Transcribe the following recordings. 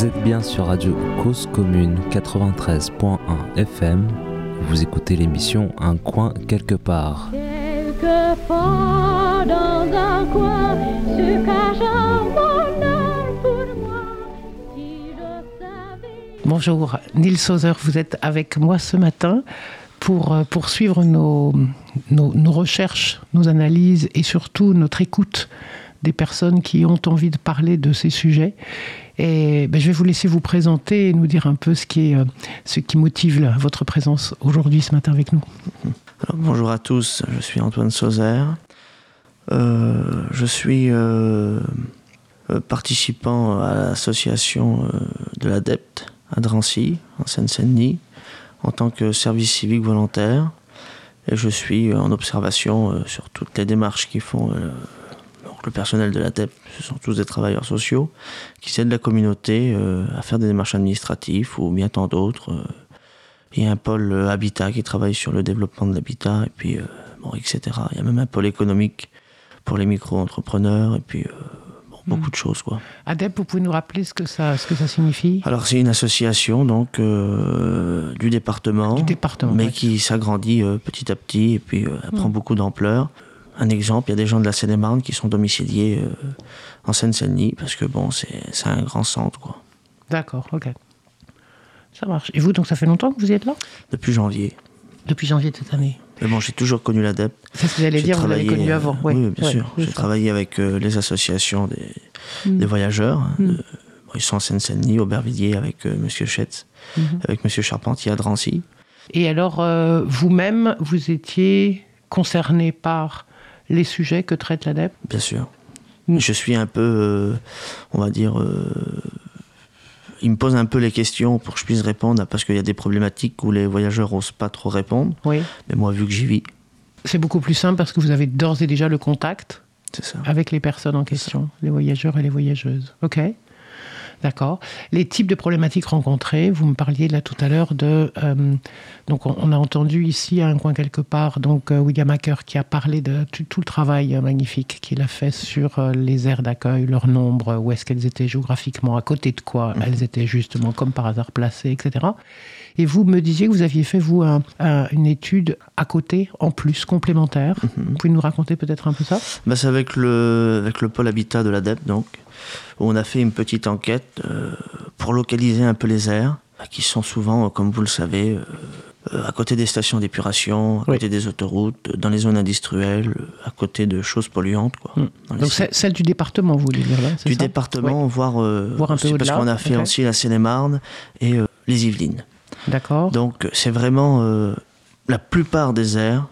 Vous êtes bien sur Radio Cause Commune 93.1 FM. Vous écoutez l'émission Un coin quelque part. Quelquefois dans un coin se cache un bonheur pour moi. Si je savais. Bonjour, Neil Sauzer, vous êtes avec moi ce matin pour euh, poursuivre nos, nos, nos recherches, nos analyses et surtout notre écoute des personnes qui ont envie de parler de ces sujets. Ben, je vais vous laisser vous présenter et nous dire un peu ce qui, euh, motive votre présence aujourd'hui ce matin avec nous. Bonjour à tous, je suis Antoine Sauzer. Euh, je suis euh, euh, participant à l'association de l'ADEPT à Drancy, en Seine-Saint-Denis, en tant que service civique volontaire. Et je suis en observation sur toutes les démarches qui font donc le personnel de l'ADEPT. Ce sont tous des travailleurs sociaux qui aident la communauté euh, à faire des démarches administratives ou bien tant d'autres. euh, il y a un pôle euh, habitat qui travaille sur le développement de l'habitat, et puis, bon, etc. Il y a même un pôle économique pour les micro-entrepreneurs, et puis, bon, beaucoup de choses, quoi. Adep, vous pouvez nous rappeler ce que ça, ce que ça signifie? Alors, c'est une association, donc, euh, du département, Du département, mais ouais. qui s'agrandit euh, petit à petit, et puis, euh, elle prend beaucoup d'ampleur. Un exemple, il y a des gens de la Seine-et-Marne qui sont domiciliés euh, en Seine-Saint-Denis, parce que, bon, c'est un grand centre, quoi. D'accord, ok. Ça marche. Et vous, donc ça fait longtemps que vous y êtes là? Depuis janvier. Depuis janvier de cette année. Mais bon, j'ai toujours connu l'ADEPT. C'est ce que j'allais dire, vous l'avez connu euh, avant. ouais. Oui, bien Ouais, sûr. J'ai travaillé avec euh, les associations des, Mm. des voyageurs. hein, Mm. de- bon, ils sont en Seine-Saint-Denis, Aubervilliers, avec euh, Monsieur Chetz, Mhm. avec Monsieur Charpentier à Drancy. Et alors, euh, vous-même, vous étiez concerné par les sujets que traite l'ADEP Bien sûr. Mm. Je suis un peu, euh, on va dire, euh, il me pose un peu les questions pour que je puisse répondre, parce qu'il y a des problématiques où les voyageurs osent pas trop répondre. Oui. Mais moi, vu que j'y vis, C'est beaucoup plus simple parce que vous avez d'ores et déjà le contact ça. avec les personnes en question, les voyageurs et les voyageuses. OK D'accord. Les types de problématiques rencontrées, vous me parliez là tout à l'heure de. euh, donc, on, on a entendu ici à un coin quelque part, donc euh, William Hacker qui a parlé de tout, tout le travail euh, magnifique qu'il a fait sur les aires d'accueil, leur nombre, où est-ce qu'elles étaient géographiquement, à côté de quoi elles étaient justement comme par hasard placées, etc. Et vous me disiez que vous aviez fait, vous, un- un- une étude à côté, en plus, complémentaire. Vous pouvez nous raconter peut-être un peu ça? Bah, c'est avec le, avec le pôle habitat de l'ADEP, donc, où on a fait une petite enquête euh, pour localiser un peu les aires, bah, qui sont souvent, euh, comme vous le savez, euh, à côté des stations d'épuration, à Oui. côté des autoroutes, dans les zones industrielles, à côté de choses polluantes. Quoi, Mm. les Donc, celle du département, vous voulez dire là du département, voire, euh, Voire un peu parce qu'on a fait aussi la Seine-et-Marne et euh, les Yvelines. D'accord. Donc c'est vraiment euh, la plupart des aires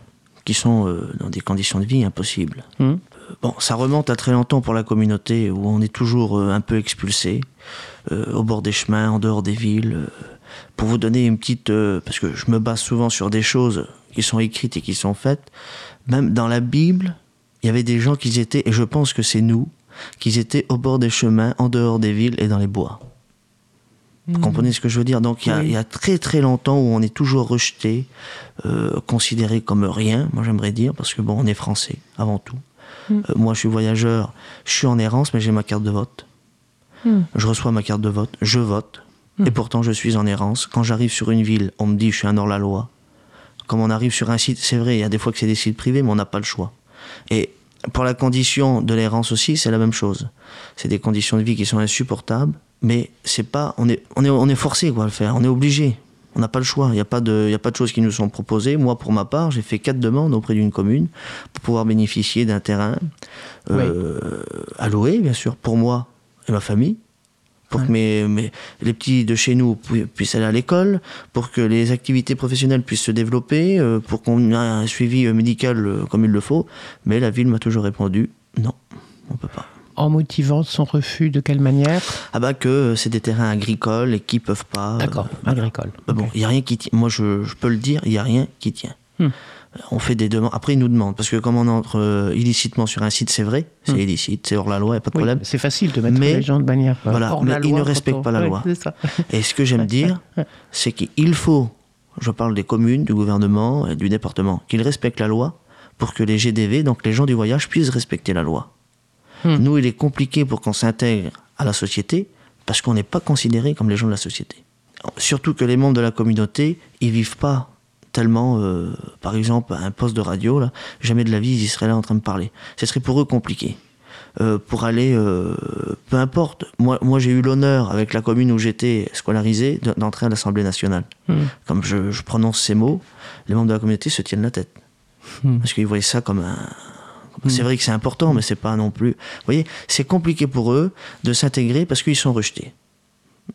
qui sont dans des conditions de vie impossibles. Hmm. Bon, ça remonte à très longtemps pour la communauté où on est toujours euh, un peu expulsé euh, au bord des chemins, en dehors des villes. euh, pour vous donner une petite, euh, parce que je me base souvent sur des choses qui sont écrites et qui sont faites. Même dans la Bible, il y avait des gens qui étaient, et je pense que c'est nous, qui étaient au bord des chemins, en dehors des villes et dans les bois. Vous comprenez ce que je veux dire? Donc il y, a, Hmm. Oui. il y a très très longtemps où on est toujours rejeté, euh, considéré comme rien, moi j'aimerais dire, parce que bon, on est français avant tout. Mm. Euh, moi je suis voyageur, je suis en errance, mais j'ai ma carte de vote. Mm. Je reçois ma carte de vote, je vote, et pourtant je suis en errance. Quand j'arrive sur une ville, on me dit je suis un hors-la-loi. Comme on arrive sur un site, c'est vrai, il y a des fois que c'est des sites privés, mais on n'a pas le choix. Et pour la condition de l'errance aussi, c'est la même chose. C'est des conditions de vie qui sont insupportables, mais c'est pas, on est, on est, on est forcé quoi à le faire, on est obligé. On n'a pas le choix. Il n'y a pas de, y a pas de choses qui nous sont proposées. Moi, pour ma part, j'ai fait quatre demandes auprès d'une commune pour pouvoir bénéficier d'un terrain euh, à louer, bien sûr, pour moi et ma famille, pour que mes, mes- les petits de chez nous pu- puissent aller à l'école, pour que les activités professionnelles puissent se développer, euh, pour qu'on ait un suivi médical euh, comme il le faut. Mais la ville m'a toujours répondu non, on peut pas. En motivant son refus de quelle manière? Ah bah que euh, c'est des terrains agricoles et qui peuvent pas. euh, D'accord, voilà. agricole. Bah bon, il y a rien qui tient. Moi, je, je peux le dire, il y a rien qui tient. Hmm. Euh, On fait des demandes. Après, ils nous demandent parce que comme on entre euh, illicitement sur un site, c'est vrai, c'est Hmm. illicite, c'est hors la loi, il n'y a pas de Oui, problème. c'est facile de mettre Mais- les gens de manière voilà, hors mais la ils loi ne quand respectent pas la loi. ça. Et ce que j'aime dire, c'est qu'il faut, je parle des communes, du gouvernement et du département, qu'ils respectent la loi pour que les GDV, donc les gens du voyage, puissent respecter la loi. Hmm. Nous, il est compliqué pour qu'on s'intègre à la société parce qu'on n'est pas considéré comme les gens de la société. Surtout que les membres de la communauté, ils vivent pas tellement, euh, par exemple, à un poste de radio, là, jamais de la vie, ils seraient là en train de parler. Ce serait pour eux compliqué. Euh, pour aller, euh, peu importe. Moi, moi j'ai eu l'honneur, avec la commune où j'étais scolarisé, de- d'entrer à l'Assemblée nationale. Hmm. Comme je, je prononce ces mots, les membres de la communauté se tiennent la tête. Hmm. Parce qu'ils voyaient ça comme un. C'est vrai que c'est important, mais c'est pas non plus. Vous voyez, c'est compliqué pour eux de s'intégrer parce qu'ils sont rejetés.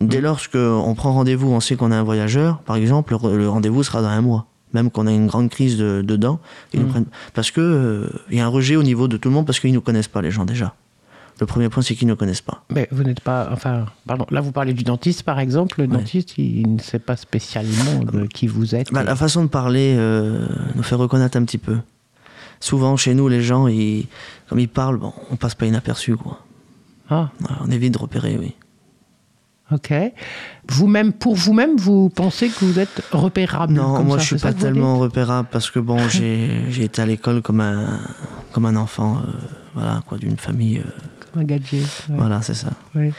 Dès lors qu'on prend rendez-vous, on sait qu'on a un voyageur, par exemple, le re- le rendez-vous sera dans un mois. Même qu'on a une grande crise de, dedans, ils nous prennent. Parce que euh, y a un rejet au niveau de tout le monde parce qu'ils ne nous connaissent pas, les gens, déjà. Le premier point, c'est qu'ils ne nous connaissent pas. Mais vous n'êtes pas. Enfin, pardon. Là, vous parlez du dentiste, par exemple. Le dentiste, il ne sait pas spécialement de qui vous êtes. Bah, la façon de parler euh, nous fait reconnaître un petit peu. Souvent, chez nous, les gens, ils, comme ils parlent, bon, on passe pas inaperçu, quoi. Ah, Voilà, on évite de repérer, oui. ok. Vous-même, pour vous-même, vous pensez que vous êtes repérable Non, comme moi ça, je suis pas tellement repérable parce que bon, j'ai j'ai été à l'école comme un comme un enfant, euh, voilà quoi, d'une famille, euh, Comme un gadget. ouais, voilà, c'est ça. ouais.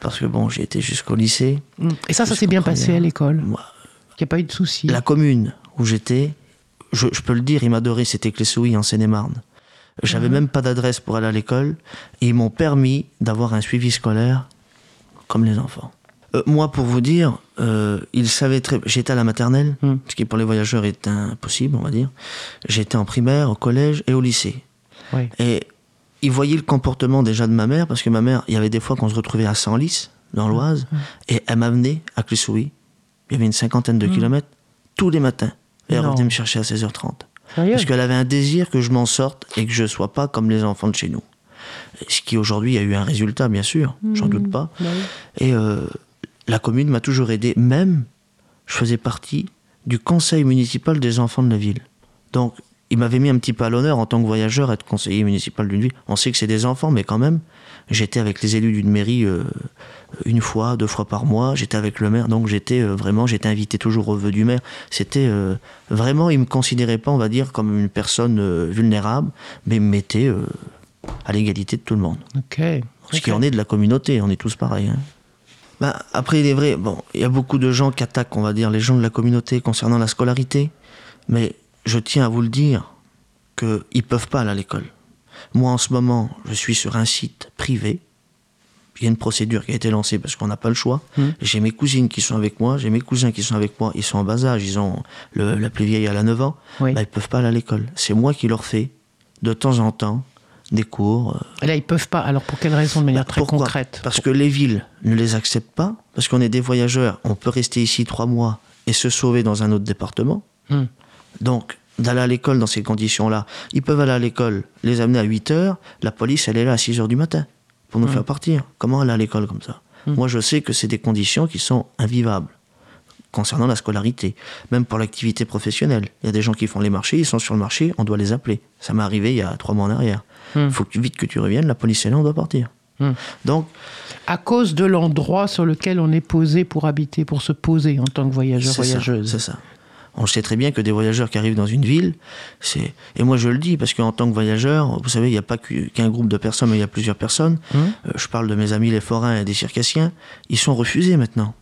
Parce que bon, j'ai été jusqu'au lycée. Mm. Et ça, ça s'est bien passé à l'école. Moi, Il n'y a pas eu de soucis. la commune où j'étais, je, je peux le dire, ils m'adoraient, c'était Clessouilles en Seine-et-Marne. J'avais Mhm. même pas d'adresse pour aller à l'école et ils m'ont permis d'avoir un suivi scolaire comme les enfants. Euh, moi, pour vous dire, euh, ils savaient très. J'étais à la maternelle, Mm. ce qui pour les voyageurs est impossible, on va dire. J'étais en primaire, au collège et au lycée. Ouais. Et ils voyaient le comportement déjà de ma mère, parce que ma mère, il y avait des fois qu'on se retrouvait à Senlis, dans l'Oise, et elle m'amenait à Clessouilly. Il y avait une cinquantaine de kilomètres, tous les matins. Et elle revenait me chercher à 16h30. Sérieux Parce qu'elle avait un désir que je m'en sorte et que je sois pas comme les enfants de chez nous. Ce qui aujourd'hui a eu un résultat, bien sûr, j'en doute pas. Bah oui. Et euh, la commune m'a toujours aidé. Même, je faisais partie du conseil municipal des enfants de la ville. Donc, il m'avait mis un petit peu à l'honneur en tant que voyageur être conseiller municipal d'une ville. On sait que c'est des enfants, mais quand même, j'étais avec les élus d'une mairie euh, une fois, deux fois par mois. J'étais avec le maire, donc j'étais euh, vraiment, j'étais invité toujours au vœu du maire. C'était euh, vraiment, il me considérait pas, on va dire, comme une personne vulnérable, mais il me mettait à l'égalité de tout le monde. Ok. Ce qui en est de la communauté, on est tous pareils. hein. Bah, après, il est vrai, bon, il y a beaucoup de gens qui attaquent, on va dire, les gens de la communauté concernant la scolarité, mais je tiens à vous le dire qu'ils ne peuvent pas aller à l'école. Moi, en ce moment, je suis sur un site privé. Il y a une procédure qui a été lancée parce qu'on n'a pas le choix. J'ai mes cousines qui sont avec moi, j'ai mes cousins qui sont avec moi. Ils sont en bas âge, ils ont le- la plus vieille, elle a 9 ans. Oui. Bah, ils ne peuvent pas aller à l'école. C'est moi qui leur fais, de temps en temps, des cours. euh, Et là, ils peuvent pas. Alors, pour quelle raison De manière bah, très concrète? Parce que les villes ne les acceptent pas, parce qu'on est des voyageurs, on peut rester ici trois mois et se sauver dans un autre département. Hmm. Donc, d'aller à l'école dans ces conditions-là, ils peuvent aller à l'école, les amener à 8 heures, la police, elle est là à 6 heures du matin pour nous Hmm. faire partir. Comment aller à l'école comme ça? Moi, je sais que c'est des conditions qui sont invivables concernant la scolarité, même pour l'activité professionnelle. Il y a des gens qui font les marchés, ils sont sur le marché, on doit les appeler. Ça m'est arrivé il y a trois mois en arrière. Il Hmm. faut que, vite que tu reviennes, la police est là, on doit partir. Donc, À cause de l'endroit sur lequel on est posé pour habiter, pour se poser en tant que voyageur, voyageuse. C'est ça. On sait très bien que des voyageurs qui arrivent dans une ville, c'est et moi je le dis parce qu'en tant que voyageur, vous savez, il n'y a pas qu'un groupe de personnes, mais il y a plusieurs personnes. Hum. Euh, je parle de mes amis les forains et des circassiens, ils sont refusés maintenant.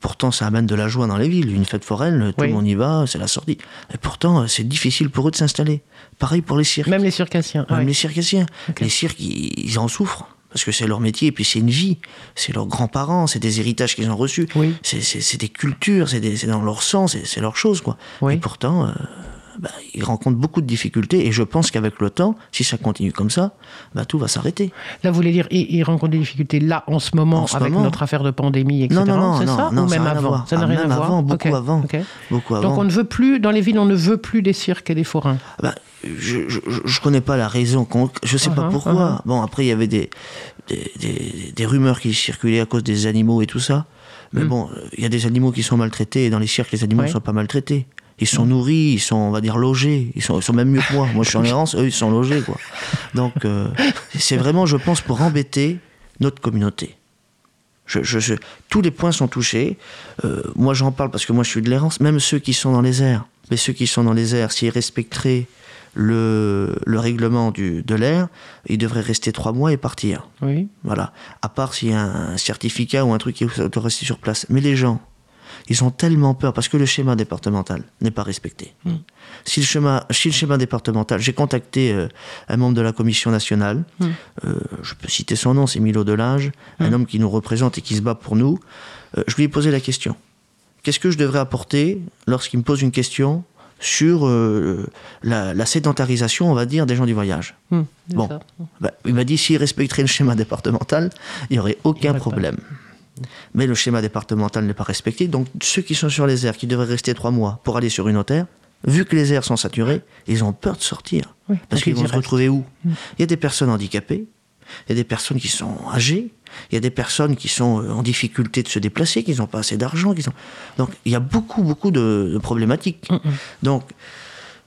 Pourtant, ça amène de la joie dans les villes. Une fête foraine, tout Oui. le monde y va, c'est la sortie. Et pourtant, euh, c'est difficile pour eux de s'installer. Pareil pour les cirques. Même les circassiens. Même les circassiens. Les cirques, ils, ils en souffrent. Parce que c'est leur métier, et puis c'est une vie. C'est leurs grands-parents, c'est des héritages qu'ils ont reçus. Oui. C'est- des cultures, c'est dans leur sang, c'est c'est leur chose, quoi. Oui. Et pourtant, euh, bah, ils rencontrent beaucoup de difficultés. Et je pense qu'avec le temps, si ça continue comme ça, bah, tout va s'arrêter. Là, vous voulez dire, ils, ils rencontrent des difficultés là, en ce moment, En ce avec moment. notre affaire de pandémie, etc. Non, non, non, ça non, Ou même avant. Ça n'a Ah, rien à voir avant, beaucoup avant. Beaucoup Donc avant. on ne veut plus, dans les villes, on ne veut plus des cirques et des forains. Bah, je, je connais pas la raison. Je sais pas Uh-huh, pourquoi. uh-huh. Bon, après, il y avait des, des, des, des rumeurs qui circulaient à cause des animaux et tout ça. Mais bon, il y a des animaux qui sont maltraités et dans les cirques, les animaux Hmm. Ouais. ne sont pas maltraités. Ils sont nourris, ils sont, on va dire, logés. Ils sont, ils sont même mieux que moi. Moi, je suis en errance, eux, ils sont logés, quoi. Donc, euh, c'est vraiment, je pense, pour embêter notre communauté. Je, je- je- tous les points sont touchés. Euh, moi, j'en parle parce que moi, je suis de l'errance. Même ceux qui sont dans les airs. Mais ceux qui sont dans les airs, s'ils respecteraient le, le règlement du, de l'air, il devrait rester trois mois et partir. Oui. Voilà. À part s'il y a un certificat ou un truc qui doit rester sur place. Mais les gens, ils ont tellement peur parce que le schéma départemental n'est pas respecté. Mm. Si, le schéma, si le schéma départemental, j'ai contacté euh, un membre de la commission nationale, Mm. euh, je peux citer son nom, c'est Milo Delage, un Mm. homme qui nous représente et qui se bat pour nous. Euh, je lui ai posé la question. Qu'est-ce que je devrais apporter lorsqu'il me pose une question sur euh, la, la sédentarisation, on va dire, des gens du voyage? Bon. bah, il m'a dit s'il respecterait le schéma départemental, il n'y aurait aucun pas. Mais le schéma départemental n'est pas respecté. Donc ceux qui sont sur les aires, qui devraient rester trois mois pour aller sur une autre aire, vu que les aires sont saturées, ils ont peur de sortir. Oui, Parce qu'ils ils vont se retrouver où Il y a des personnes handicapées, il y a des personnes qui sont âgées, il y a des personnes qui sont euh, en difficulté de se déplacer, qui n'ont pas assez d'argent. qui sont... Donc il y a beaucoup, beaucoup de, de problématiques. Donc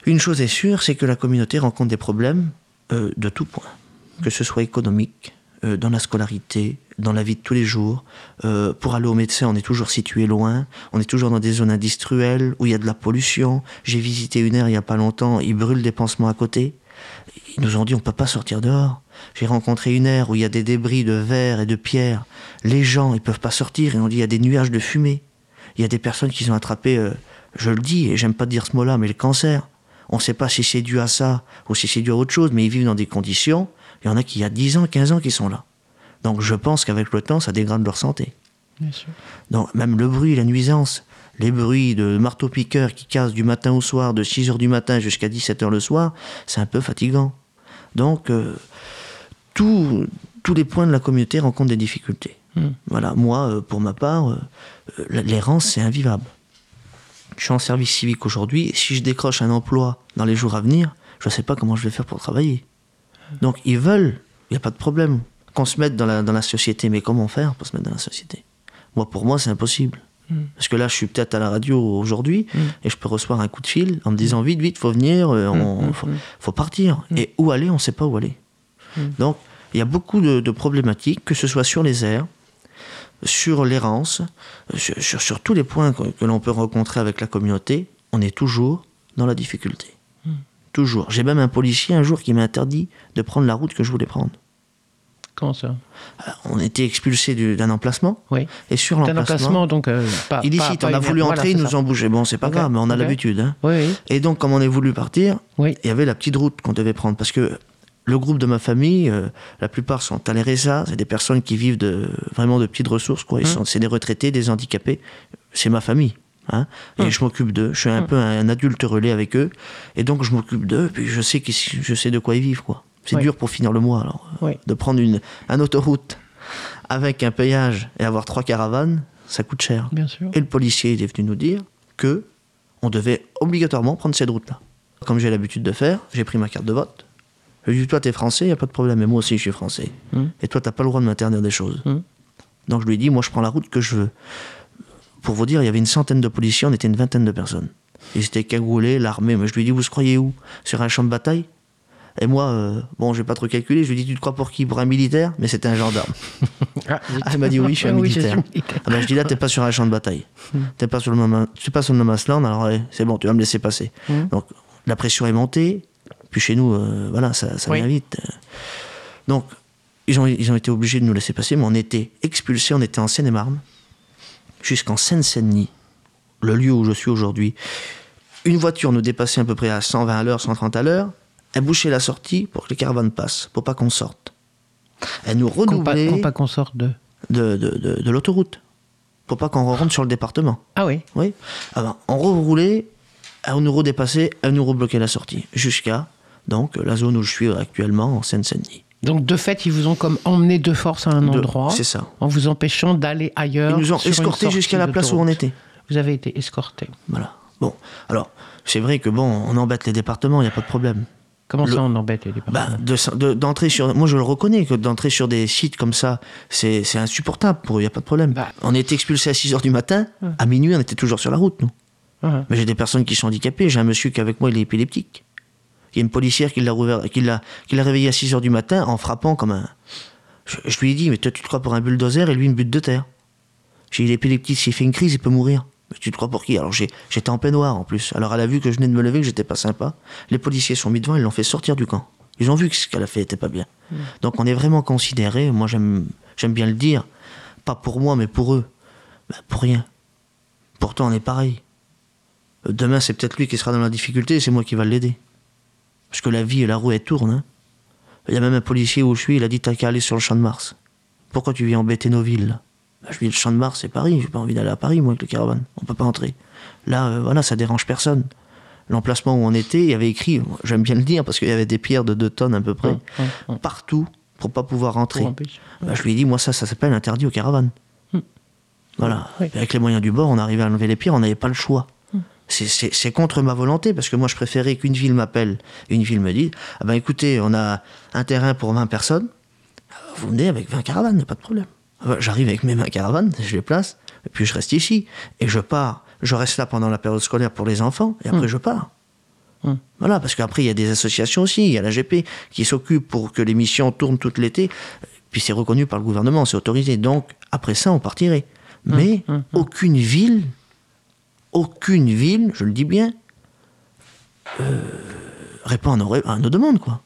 une chose est sûre, c'est que la communauté rencontre des problèmes euh, de tout point, que ce soit économique, euh, dans la scolarité, dans la vie de tous les jours. Euh, pour aller au médecin, on est toujours situé loin, on est toujours dans des zones industrielles où il y a de la pollution. J'ai visité une aire il n'y a pas longtemps, ils brûlent des pansements à côté. Ils nous ont dit on ne peut pas sortir dehors. J'ai rencontré une aire où il y a des débris de verre et de pierre. Les gens, ils peuvent pas sortir. Ils ont dit il y a des nuages de fumée. Il y a des personnes qui ont attrapé, euh, je le dis, et j'aime pas dire ce mot-là, mais le cancer. On ne sait pas si c'est dû à ça ou si c'est dû à autre chose, mais ils vivent dans des conditions. Il y en a qui, il y a 10 ans, 15 ans, qui sont là. Donc je pense qu'avec le temps, ça dégrade leur santé. Bien sûr. Donc même le bruit, la nuisance, les bruits de marteau-piqueur qui cassent du matin au soir, de 6h du matin jusqu'à 17h le soir, c'est un peu fatigant. Donc euh, tous- tous les points de la communauté rencontrent des difficultés. Mm. Voilà, moi, euh, pour ma part, euh, l'errance, c'est invivable. Je suis en service civique aujourd'hui, si je décroche un emploi dans les jours à venir, je ne sais pas comment je vais faire pour travailler. Donc ils veulent, il n'y a pas de problème, qu'on se mette dans la, dans la société, mais comment faire pour se mettre dans la société? Moi, pour moi, c'est impossible. Parce que là, je suis peut-être à la radio aujourd'hui et je peux recevoir un coup de fil en me disant vite, vite, faut venir, euh, on, faut, faut partir. Et où aller, on ne sait pas où aller. Donc, il y a beaucoup de, de problématiques, que ce soit sur les airs, sur l'errance, sur, sur, sur tous les points que, que l'on peut rencontrer avec la communauté, on est toujours dans la difficulté. Toujours. J'ai même un policier un jour qui m'a interdit de prendre la route que je voulais prendre. Comment ça? Euh, On était expulsé du- d'un emplacement, Oui. et sur l'emplacement, emplacement, donc. euh, pas, illicite, pas- on a voulu voilà, entrer, ils nous ont bougé. Bon, c'est pas grave, mais on a l'habitude. hein. Oui, oui. Et donc, comme on est voulu partir, Oui. il y avait la petite route qu'on devait prendre. Parce que le groupe de ma famille, euh, la plupart sont à c'est des personnes qui vivent de, vraiment de petites ressources. Quoi. Ils sont, c'est des retraités, des handicapés. C'est ma famille. Hein. Et je m'occupe d'eux. Je suis un peu un, adulte relais avec eux. Et donc, je m'occupe d'eux. Puis je sais, qu'ils- je sais de quoi ils vivent. Quoi. C'est Oui. dur pour finir le mois. Alors, euh, Oui. De prendre une, un autoroute avec un payage et avoir trois caravanes, ça coûte cher. Bien sûr. Et le policier il est venu nous dire que on devait obligatoirement prendre cette route-là. Comme j'ai l'habitude de faire, j'ai pris ma carte de vote. Je lui ai dit, toi, t'es français, y a pas de problème, mais moi aussi, je suis français. Mm. Et toi, t'as pas le droit de m'interdire des choses. Donc je lui ai dit, moi, je prends la route que je veux. Pour vous dire, il y avait une centaine de policiers, on était une vingtaine de personnes. Ils étaient cagoulés, l'armée. Mais je lui ai dit, vous se croyez où? Sur un champ de bataille? Et moi, euh, bon, j'ai pas trop calculé. Je lui ai dit, tu te crois pour qui? Pour un militaire? Mais c'était un gendarme. Ah, Ah, elle m'a dit oui, je suis un Oui, militaire. militaire. Ah ben, je dis là, t'es pas sur un champ de bataille. T'es pas sur le Mama- tu pas sur le alors ouais, c'est bon, tu vas me laisser passer. Mhm. Donc la pression est montée. Puis chez nous, euh, voilà, ça, ça Oui. vient vite. Donc ils ont, ils ont été obligés de nous laisser passer, mais on était expulsés, on était en Seine-et-Marne, jusqu'en Seine-Saint-Denis, le lieu où je suis aujourd'hui. Une voiture nous dépassait à peu près à 120 à l'heure, 130 à l'heure. Elle bouchait la sortie pour que les caravanes passent, pour pas qu'on sorte. Elle nous renouvelait qu'on pas qu'on sorte de. de, de, de- de l'autoroute. Pour pas qu'on rentre sur le département. Ah oui. Oui. Alors, on reroulait, on nous redépassait, on nous rebloquait la sortie. Jusqu'à donc la zone où je suis actuellement, en Seine-Saint-Denis. Donc de fait, ils vous ont comme emmené de force à un De- endroit. c'est ça. En vous empêchant d'aller ailleurs. Ils nous ont escortés jusqu'à la place où on était. Vous avez été escorté. Voilà. Bon, alors, c'est vrai que bon, on embête les départements, il n'y a pas de problème. Comment Le- ça on embête les départements Bah, de- de- d'entrer sur. Moi, je le reconnais que d'entrer sur des sites comme ça, c'est insupportable pour eux, il n'y a pas de problème. Bah. On était expulsés à 6 h du matin, à minuit, on était toujours sur la route, nous. Mais j'ai des personnes qui sont handicapées. J'ai un monsieur qui, avec moi, il est épileptique. Il y a une policière qui l'a réveillé à 6 h du matin en frappant comme un. Je, je lui ai dit, mais toi, tu te crois pour un bulldozer et lui une butte de terre. J'ai dit, il est épileptique, s'il fait une crise, il peut mourir. Mais tu te crois pour qui? Alors j'étais en peignoir en plus. Alors elle a vu que je venais de me lever, que j'étais pas sympa. Les policiers sont mis devant, ils l'ont fait sortir du camp. Ils ont vu que ce qu'elle a fait était pas bien. Donc on est vraiment considéré, moi j'aime j'aime bien le dire, pas pour moi mais pour eux. Ben, pour rien. Pourtant on est pareil. Euh, Demain c'est peut-être lui qui sera dans la difficulté et c'est moi qui va l'aider. Parce que la vie et la roue elle tourne. hein. Il y a même un policier où je suis, il a dit t'as qu'à aller sur le champ de Mars. Pourquoi tu viens embêter nos villes là? Bah, Je lui dis le champ de Mars c'est Paris, j'ai pas envie d'aller à Paris moi avec le caravane. On peut pas entrer. Là euh, voilà, ça dérange personne. L'emplacement où on était, il y avait écrit, j'aime bien le dire parce qu'il y avait des pierres de 2 tonnes à peu près, partout pour pas pouvoir entrer. Bah, je lui ai dit, moi, ça, ça s'appelle interdit aux caravanes. Hum. Voilà. Avec les moyens du bord, on arrivait à enlever les pierres, on n'avait pas le choix. C'est- contre ma volonté, parce que moi, je préférais qu'une ville m'appelle, une ville me dise, ah ben écoutez, on a un terrain pour 20 personnes, vous venez avec 20 caravanes, il n'y a pas de problème. Ah ben, J'arrive avec mes 20 caravanes, je les place, et puis je reste ici. Et je pars. Je reste là pendant la période scolaire pour les enfants, et après je pars. Hum. Voilà, parce qu'après, il y a des associations aussi. Il y a l'AGP qui s'occupe pour que les missions tournent tout l'été. Puis c'est reconnu par le gouvernement, c'est autorisé. Donc, après ça, on partirait. Mais hum, hum. aucune ville, aucune ville, je le dis bien, euh, répond à nos, à nos demandes, quoi.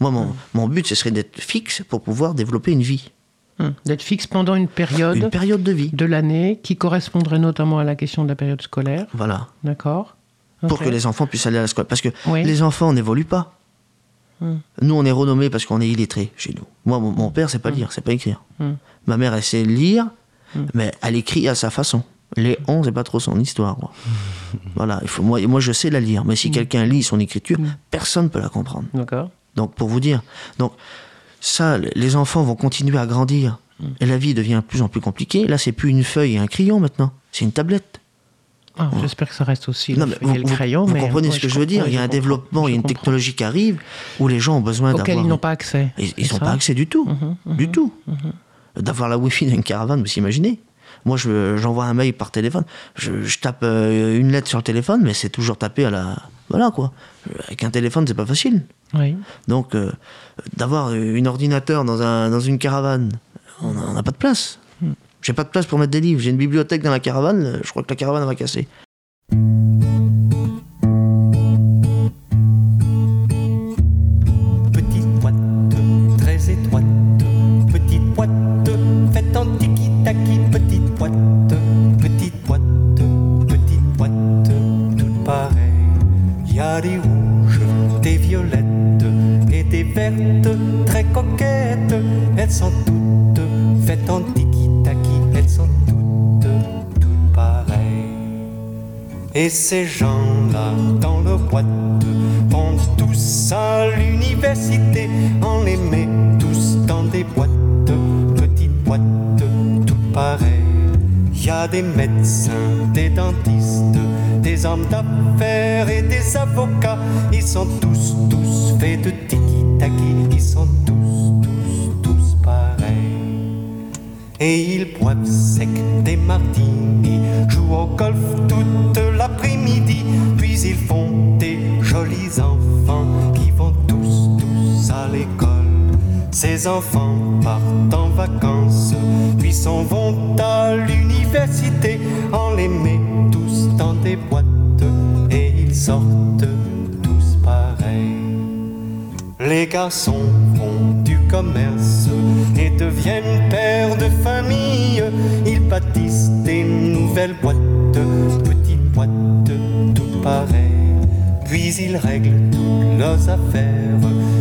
Moi, mon, mon but, ce serait d'être fixe pour pouvoir développer une vie, Hum. D'être fixe pendant une période une période de vie. de l'année qui correspondrait notamment à la question de la période scolaire. Voilà. D'accord Pour que les enfants puissent aller à la scolaire. Parce que Oui. les enfants n'évoluent pas. Hum. Nous, on est renommés parce qu'on est illettrés chez nous. Moi, mon, mon père, c'est pas lire, c'est pas écrire. Ma mère, elle sait lire, mais elle écrit à sa façon. Les 11, c'est pas trop son histoire. quoi. voilà, il faut, moi, moi, je sais la lire, mais si quelqu'un lit son écriture, personne ne peut la comprendre. D'accord Donc, pour vous dire, donc, ça, les enfants vont continuer à grandir. Et la vie devient de plus en plus compliquée. Là, c'est plus une feuille et un crayon maintenant. C'est une tablette. Ah, J'espère que ça reste aussi Non, le le vous, vous- crayon. vous mais- comprenez ouais, ce que je veux dire Il y a un développement, il y a une comprends. technologie qui arrive où les gens ont besoin Auquel d'avoir. ils n'ont pas accès. Ils n'ont pas accès du tout. Mhm, Du tout. D'avoir la Wi-Fi d'une caravane, vous imaginez Moi, je- j'envoie un mail par téléphone. Je, je tape euh, une lettre sur le téléphone, mais c'est toujours tapé à la. Voilà quoi. Avec un téléphone, c'est pas facile. Oui. Donc, euh, d'avoir une ordinateur dans, un, dans une caravane, on n'a pas de place. J'ai pas de place pour mettre des livres. J'ai une bibliothèque dans la caravane, je crois que la caravane va casser. Elles sont toutes faites en tiki-taki, elles sont toutes, toutes pareilles. Et ces gens-là, dans leur boîte, vont tous à l'université. On les met tous dans des boîtes, petites boîtes, toutes pareilles. Il y a des médecins, des dentistes, des hommes d'affaires et des avocats. Ils sont tous, tous faits de tiki-taki. Ils sont tous, tous. Et ils boivent sec des martinis, jouent au golf toute l'après-midi, puis ils font des jolis enfants qui vont tous, tous à l'école. Ces enfants partent en vacances, puis s'en vont à l'université. On les met tous dans des boîtes et ils sortent tous pareils. Les garçons et deviennent pères de famille. Ils bâtissent des nouvelles boîtes, petites boîtes, toutes pareilles. Puis ils règlent toutes leurs affaires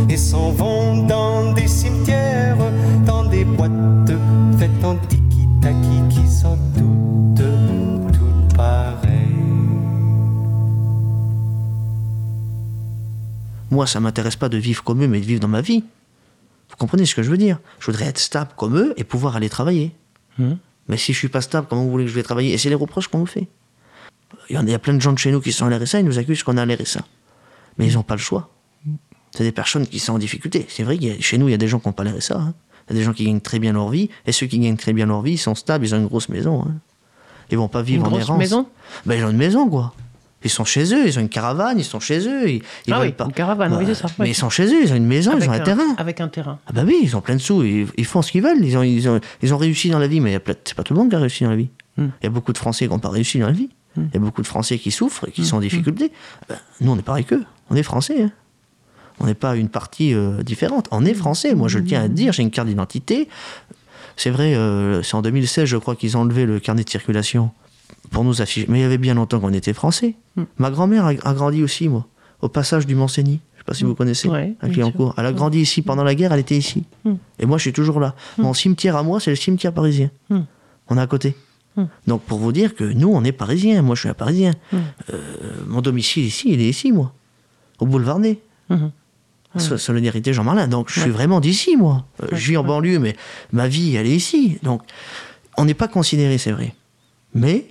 et s'en vont dans des cimetières, dans des boîtes faites en tiki-taki qui sont toutes, toutes pareilles. Moi, ça m'intéresse pas de vivre comme eux, mais de vivre dans ma vie. Vous comprenez ce que je veux dire Je voudrais être stable comme eux et pouvoir aller travailler. Mhm. Mais si je suis pas stable, comment vous voulez que je vais travailler? Et c'est les reproches qu'on nous fait. Il y, en a, il y a plein de gens de chez nous qui sont à l'RSA, ils nous accusent qu'on a l'RSA. Mais ils n'ont pas le choix. C'est des personnes qui sont en difficulté. C'est vrai que chez nous, il y a des gens qui n'ont pas l'RSA. hein. Il y a des gens qui gagnent très bien leur vie, et ceux qui gagnent très bien leur vie, ils sont stables, ils ont une grosse maison. hein. Ils vont pas vivre Une en grosse errance. maison? Ben, Ils ont une maison, quoi. Ils sont chez eux, ils ont une caravane, ils sont chez eux. Ils, ils Ah oui, pas. une caravane, oui, c'est ça, Mais oui. ils sont chez eux, ils ont une maison, ils ont un, terrain. Avec un terrain. Ah bah oui, ils ont plein de sous, ils, ils font ce qu'ils veulent, ils ont, ils, ont, ils ont réussi dans la vie, mais c'est pas tout le monde qui a réussi dans la vie. Hmm. Il y a beaucoup de Français qui n'ont pas réussi dans la vie. Mm. Il y a beaucoup de Français qui souffrent et qui sont en difficulté. Ben, nous, on n'est pareil qu'eux. On est Français. hein. On n'est pas une partie euh, différente. On est Français. Moi, je le tiens à dire. J'ai une carte d'identité. C'est vrai, euh, c'est en 2016, je crois, qu'ils ont enlevé le carnet de circulation pour nous afficher. Mais il y avait bien longtemps qu'on était Français. Mm. Ma grand-mère a, a grandi aussi, moi, au passage du Mont-Cenis. Je ne sais pas si vous connaissez, Ouais, à Clignancourt. Elle a grandi ici. Pendant la guerre, elle était ici. Et moi, je suis toujours là. Mon cimetière à moi, c'est le cimetière parisien. On est à côté. Donc, pour vous dire que nous, on est parisiens. Moi, je suis un parisien. Euh, mon domicile ici, il est ici, moi. Au boulevard Ney. So- Solidarité Jean Marlin. Donc, je suis Ouais. vraiment d'ici, moi. Euh, Ouais, je vis en ouais. banlieue, mais ma vie, elle est ici. Donc, on n'est pas considéré, c'est vrai. Mais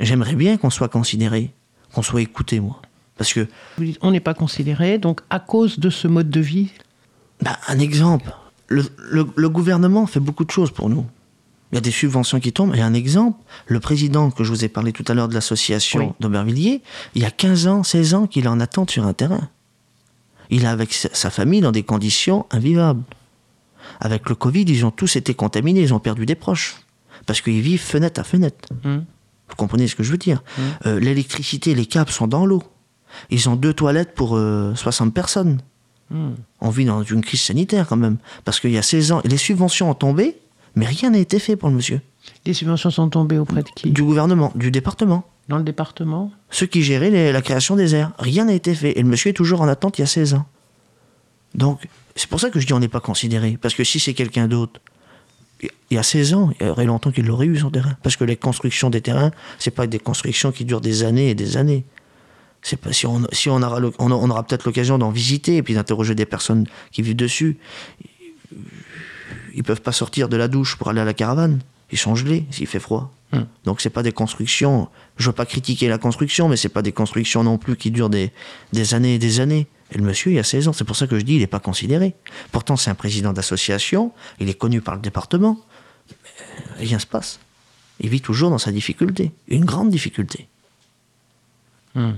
j'aimerais bien qu'on soit considéré, qu'on soit écouté, moi. Parce que, Vous dites, on n'est pas considéré, donc à cause de ce mode de vie, bah, un exemple, le, le- le gouvernement fait beaucoup de choses pour nous. Il y a des subventions qui tombent. Et un exemple, le président que je vous ai parlé tout à l'heure de l'association Oui. d'Aubervilliers, il y a 15 ans, 16 ans qu'il est en attente sur un terrain. Il est avec sa famille dans des conditions invivables. Avec le Covid, ils ont tous été contaminés, ils ont perdu des proches. Parce qu'ils vivent fenêtre à fenêtre. Mhm. Vous comprenez ce que je veux dire Euh, L'électricité, les câbles sont dans l'eau. Ils ont deux toilettes pour euh, 60 personnes. Mhm. On vit dans une crise sanitaire quand même. Parce qu'il y a 16 ans, les subventions ont tombé, mais rien n'a été fait pour le monsieur. les subventions sont tombées auprès de qui? Du gouvernement, du département. Dans le département? Ceux qui géraient les- la création des aires. Rien n'a été fait. Et le monsieur est toujours en attente il y a 16 ans. Donc, c'est pour ça que je dis on n'est pas considéré. Parce que si c'est quelqu'un d'autre, il y a 16 ans, il y aurait longtemps qu'il l'aurait eu son terrain. Parce que les constructions des terrains, c'est pas des constructions qui durent des années et des années. C'est pas si on si on aura on, aura peut-être l'occasion d'en visiter et puis d'interroger des personnes qui vivent dessus. Ils peuvent pas sortir de la douche pour aller à la caravane. Ils sont gelés s'il fait froid. Hmm. Donc c'est pas des constructions. Je veux pas critiquer la construction, mais c'est pas des constructions non plus qui durent des, des années et des années. Et le monsieur, il a 16 ans. C'est pour ça que je dis, il n'est pas considéré. Pourtant, c'est un président d'association. Il est connu par le département. Mais rien se passe. Il vit toujours dans sa difficulté. Une grande difficulté. Hmm.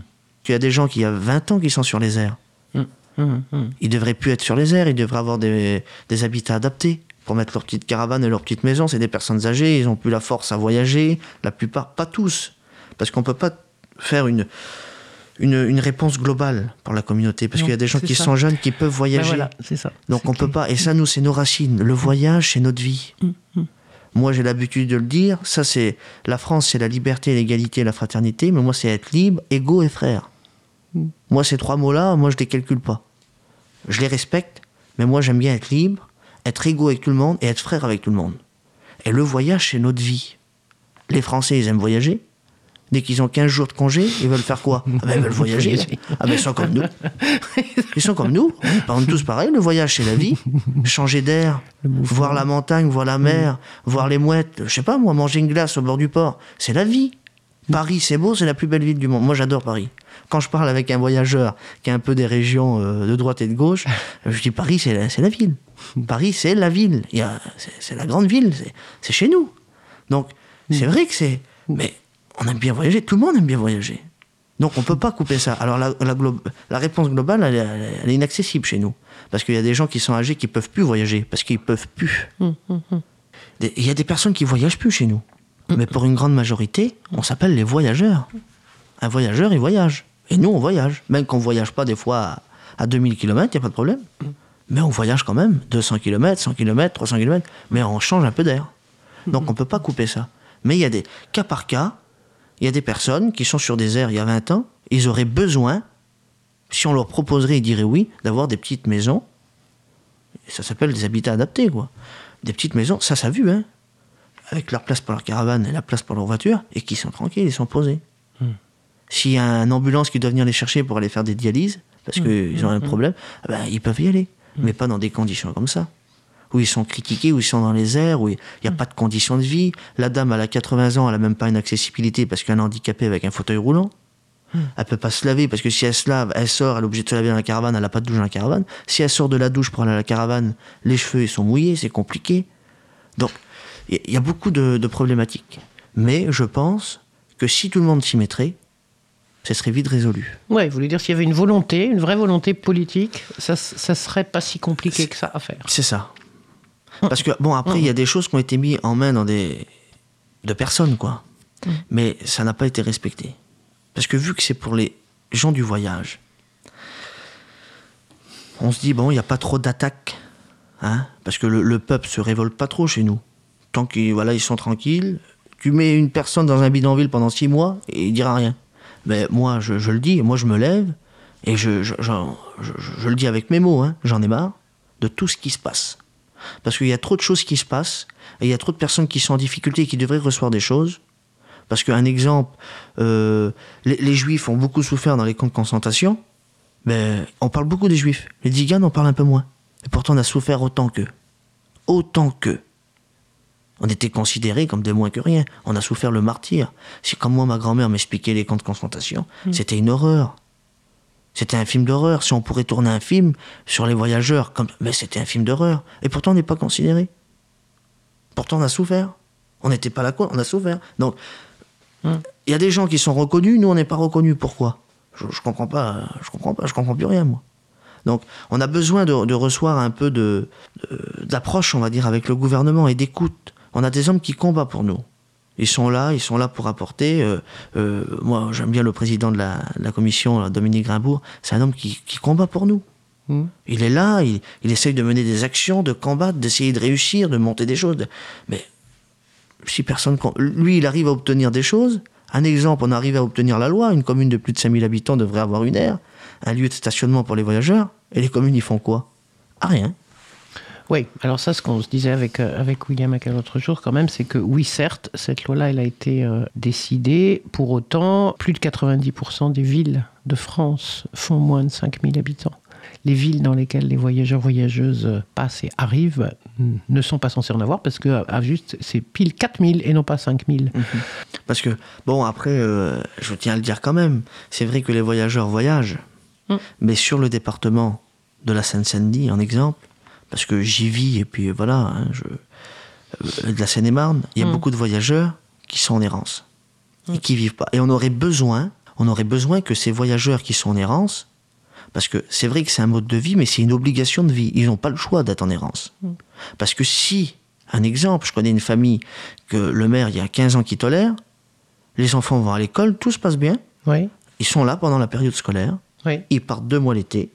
Il y a des gens qui, il y a 20 ans, qui sont sur les airs. Mhm, mhm. Ils devraient plus être sur les airs, ils devraient avoir des, des habitats adaptés pour mettre leur petite caravane et leur petite maison. C'est des personnes âgées, ils n'ont plus la force à voyager. La plupart, pas tous. Parce qu'on ne peut pas faire une, une, une réponse globale pour la communauté. Parce qu'il y a des gens qui ça. sont jeunes qui peuvent Ben voyager. voilà, c'est ça. Donc on peut clé. pas. Et ça, nous, c'est nos racines. Le voyage, c'est notre vie. Mm, Moi, j'ai l'habitude de le dire. Ça, c'est la France, c'est la liberté, l'égalité, la fraternité. Mais moi, c'est être libre, égaux et frère. Mm. Moi, ces trois mots-là, moi, je les calcule pas. Je les respecte, mais moi, j'aime bien être libre, être égaux avec tout le monde et être frère avec tout le monde. Et le voyage, c'est notre vie. Les Français, ils aiment voyager. Dès qu'ils ont 15 jours de congé, ils veulent faire quoi? Ah ben, Ils veulent voyager. Ah ben, ils sont comme nous. Ils sont comme nous. On est tous pareils. Le voyage, c'est la vie. Changer d'air, voir la montagne, voir la mer, voir les mouettes. Je sais pas, moi, manger une glace au bord du port. C'est la vie. Paris, c'est beau, c'est la plus belle ville du monde. Moi, j'adore Paris. Quand je parle avec un voyageur qui a un peu des régions euh, de droite et de gauche, je dis Paris, c'est la, c'est la ville. Paris, c'est la ville. Il y a- C'est c'est la grande ville. c'est- C'est chez nous. Donc, c'est vrai que c'est. Mais on aime bien voyager. Tout le monde aime bien voyager. Donc, on peut pas couper ça. Alors, la, la, glo- la réponse globale, elle, est- elle est inaccessible chez nous. Parce qu'il y a des gens qui sont âgés qui peuvent plus voyager. Parce qu'ils peuvent plus. Des- Il y a des personnes qui voyagent plus chez nous. Mais pour une grande majorité, on s'appelle les voyageurs. Un voyageur, il voyage. Et nous, on voyage. Même qu'on ne voyage pas des fois à, à 2000 km, il n'y a pas de problème. Mais on voyage quand même. 200 km, 100 km, 300 km. Mais on change un peu d'air. Donc on ne peut pas couper ça. Mais il y a des cas par cas. Il y a des personnes qui sont sur des aires il y a 20 ans. Ils auraient besoin, si on leur proposerait, ils diraient oui, d'avoir des petites maisons. Ça s'appelle des habitats adaptés, quoi. Des petites maisons, ça, ça a vu, hein avec leur place pour leur caravane et la place pour leur voiture, et qui sont tranquilles, ils sont posés. S'il y a une ambulance qui doit venir les chercher pour aller faire des dialyses, parce qu'ils ont un problème, eh ben, ils peuvent y aller. Mais pas dans des conditions comme ça. Où ils sont critiqués, où ils sont dans les airs, où il n'y a pas de conditions de vie. La dame, elle a 80 ans, elle n'a même pas une accessibilité parce qu'elle est handicapée avec un fauteuil roulant. Elle peut pas se laver parce que si elle se lave, elle sort, elle est obligée de se laver dans la caravane, elle n'a pas de douche dans la caravane. Si elle sort de la douche pour aller à la caravane, les cheveux ils sont mouillés, c'est compliqué. Donc, il y- y a beaucoup de, de problématiques. Mais je pense que si tout le monde s'y mettrait, ce serait vite résolu. Ouais, vous voulez dire s'il y avait une volonté, une vraie volonté politique, ça, ça serait pas si compliqué que ça à faire. C'est ça. Parce que, bon, après, il y a des choses qui ont été mises en main dans des. de personnes, quoi. Mais ça n'a pas été respecté. Parce que vu que c'est pour les gens du voyage, on se dit, bon, il n'y a pas trop d'attaques. Hein, parce que le, le peuple se révolte pas trop chez nous. Tant qu'ils voilà, ils sont tranquilles, tu mets une personne dans un bidonville pendant six mois et il dira rien. Mais moi, je, je le dis, moi je me lève et je, je, j'en- je- je- je le dis avec mes mots, hein, j'en ai marre de tout ce qui se passe. Parce qu'il y a trop de choses qui se passent et il y a trop de personnes qui sont en difficulté et qui devraient recevoir des choses. Parce qu'un exemple, euh, les, les juifs ont beaucoup souffert dans les camps de concentration, mais on parle beaucoup des juifs. Les Tziganes, on parle un peu moins. Et pourtant, on a souffert autant qu'eux. Autant qu'eux. On était considérés comme des moins que rien. On a souffert le martyr. C'est comme moi, ma grand-mère m'expliquait les camps de concentration. C'était une horreur. C'était un film d'horreur. Si on pourrait tourner un film sur les voyageurs, comme... mais c'était un film d'horreur. Et pourtant, on n'est pas considéré. Pourtant, on a souffert. On n'était pas là. On a souffert. Donc, il y a des gens qui sont reconnus, nous, on n'est pas reconnus. Pourquoi? Je, je comprends pas. Je comprends pas. Je comprends plus rien, moi. Donc, on a besoin de, de recevoir un peu de de- d'approche, on va dire, avec le gouvernement et d'écoute. On a des hommes qui combattent pour nous. Ils sont là, ils sont là pour apporter. euh, euh, moi, j'aime bien le président de la, de la commission, là, Dominique Grimbourg. C'est un homme qui, qui combat pour nous. Mhm. Il est là, il, il essaye de mener des actions, de combattre, d'essayer de réussir, de monter des choses. Mais si personne. Lui, il arrive à obtenir des choses. Un exemple, on arrive à obtenir la loi. Une commune de plus de 5000 habitants devrait avoir une aire, un lieu de stationnement pour les voyageurs. Et les communes, ils font quoi? Ah, rien. Oui, alors ça, ce qu'on se disait avec, euh, avec William Ackel l'autre jour, quand même, c'est que oui, certes, cette loi-là, elle a été euh, décidée. Pour autant, plus de 90% des villes de France font moins de 5000 habitants. Les villes dans lesquelles les voyageurs, voyageuses euh, passent et arrivent ne sont pas censés en avoir parce que, à- à juste, c'est pile 4000 et non pas 5000. Parce que, bon, après, euh, je tiens à le dire quand même, c'est vrai que les voyageurs voyagent, Mm. mais sur le département de la Seine-Saint-Denis, en exemple, parce que j'y vis, et puis voilà, hein, je, euh, de la Seine-et-Marne, il y a Mm. beaucoup de voyageurs qui sont en errance, et qui vivent pas. Et on aurait besoin, on aurait besoin que ces voyageurs qui sont en errance, parce que c'est vrai que c'est un mode de vie, mais c'est une obligation de vie. Ils n'ont pas le choix d'être en errance. Parce que si, un exemple, je connais une famille que le maire, il y a 15 ans, qui tolère, les enfants vont à l'école, tout se passe bien, Oui, ils sont là pendant la période scolaire, oui. ils partent deux mois l'été,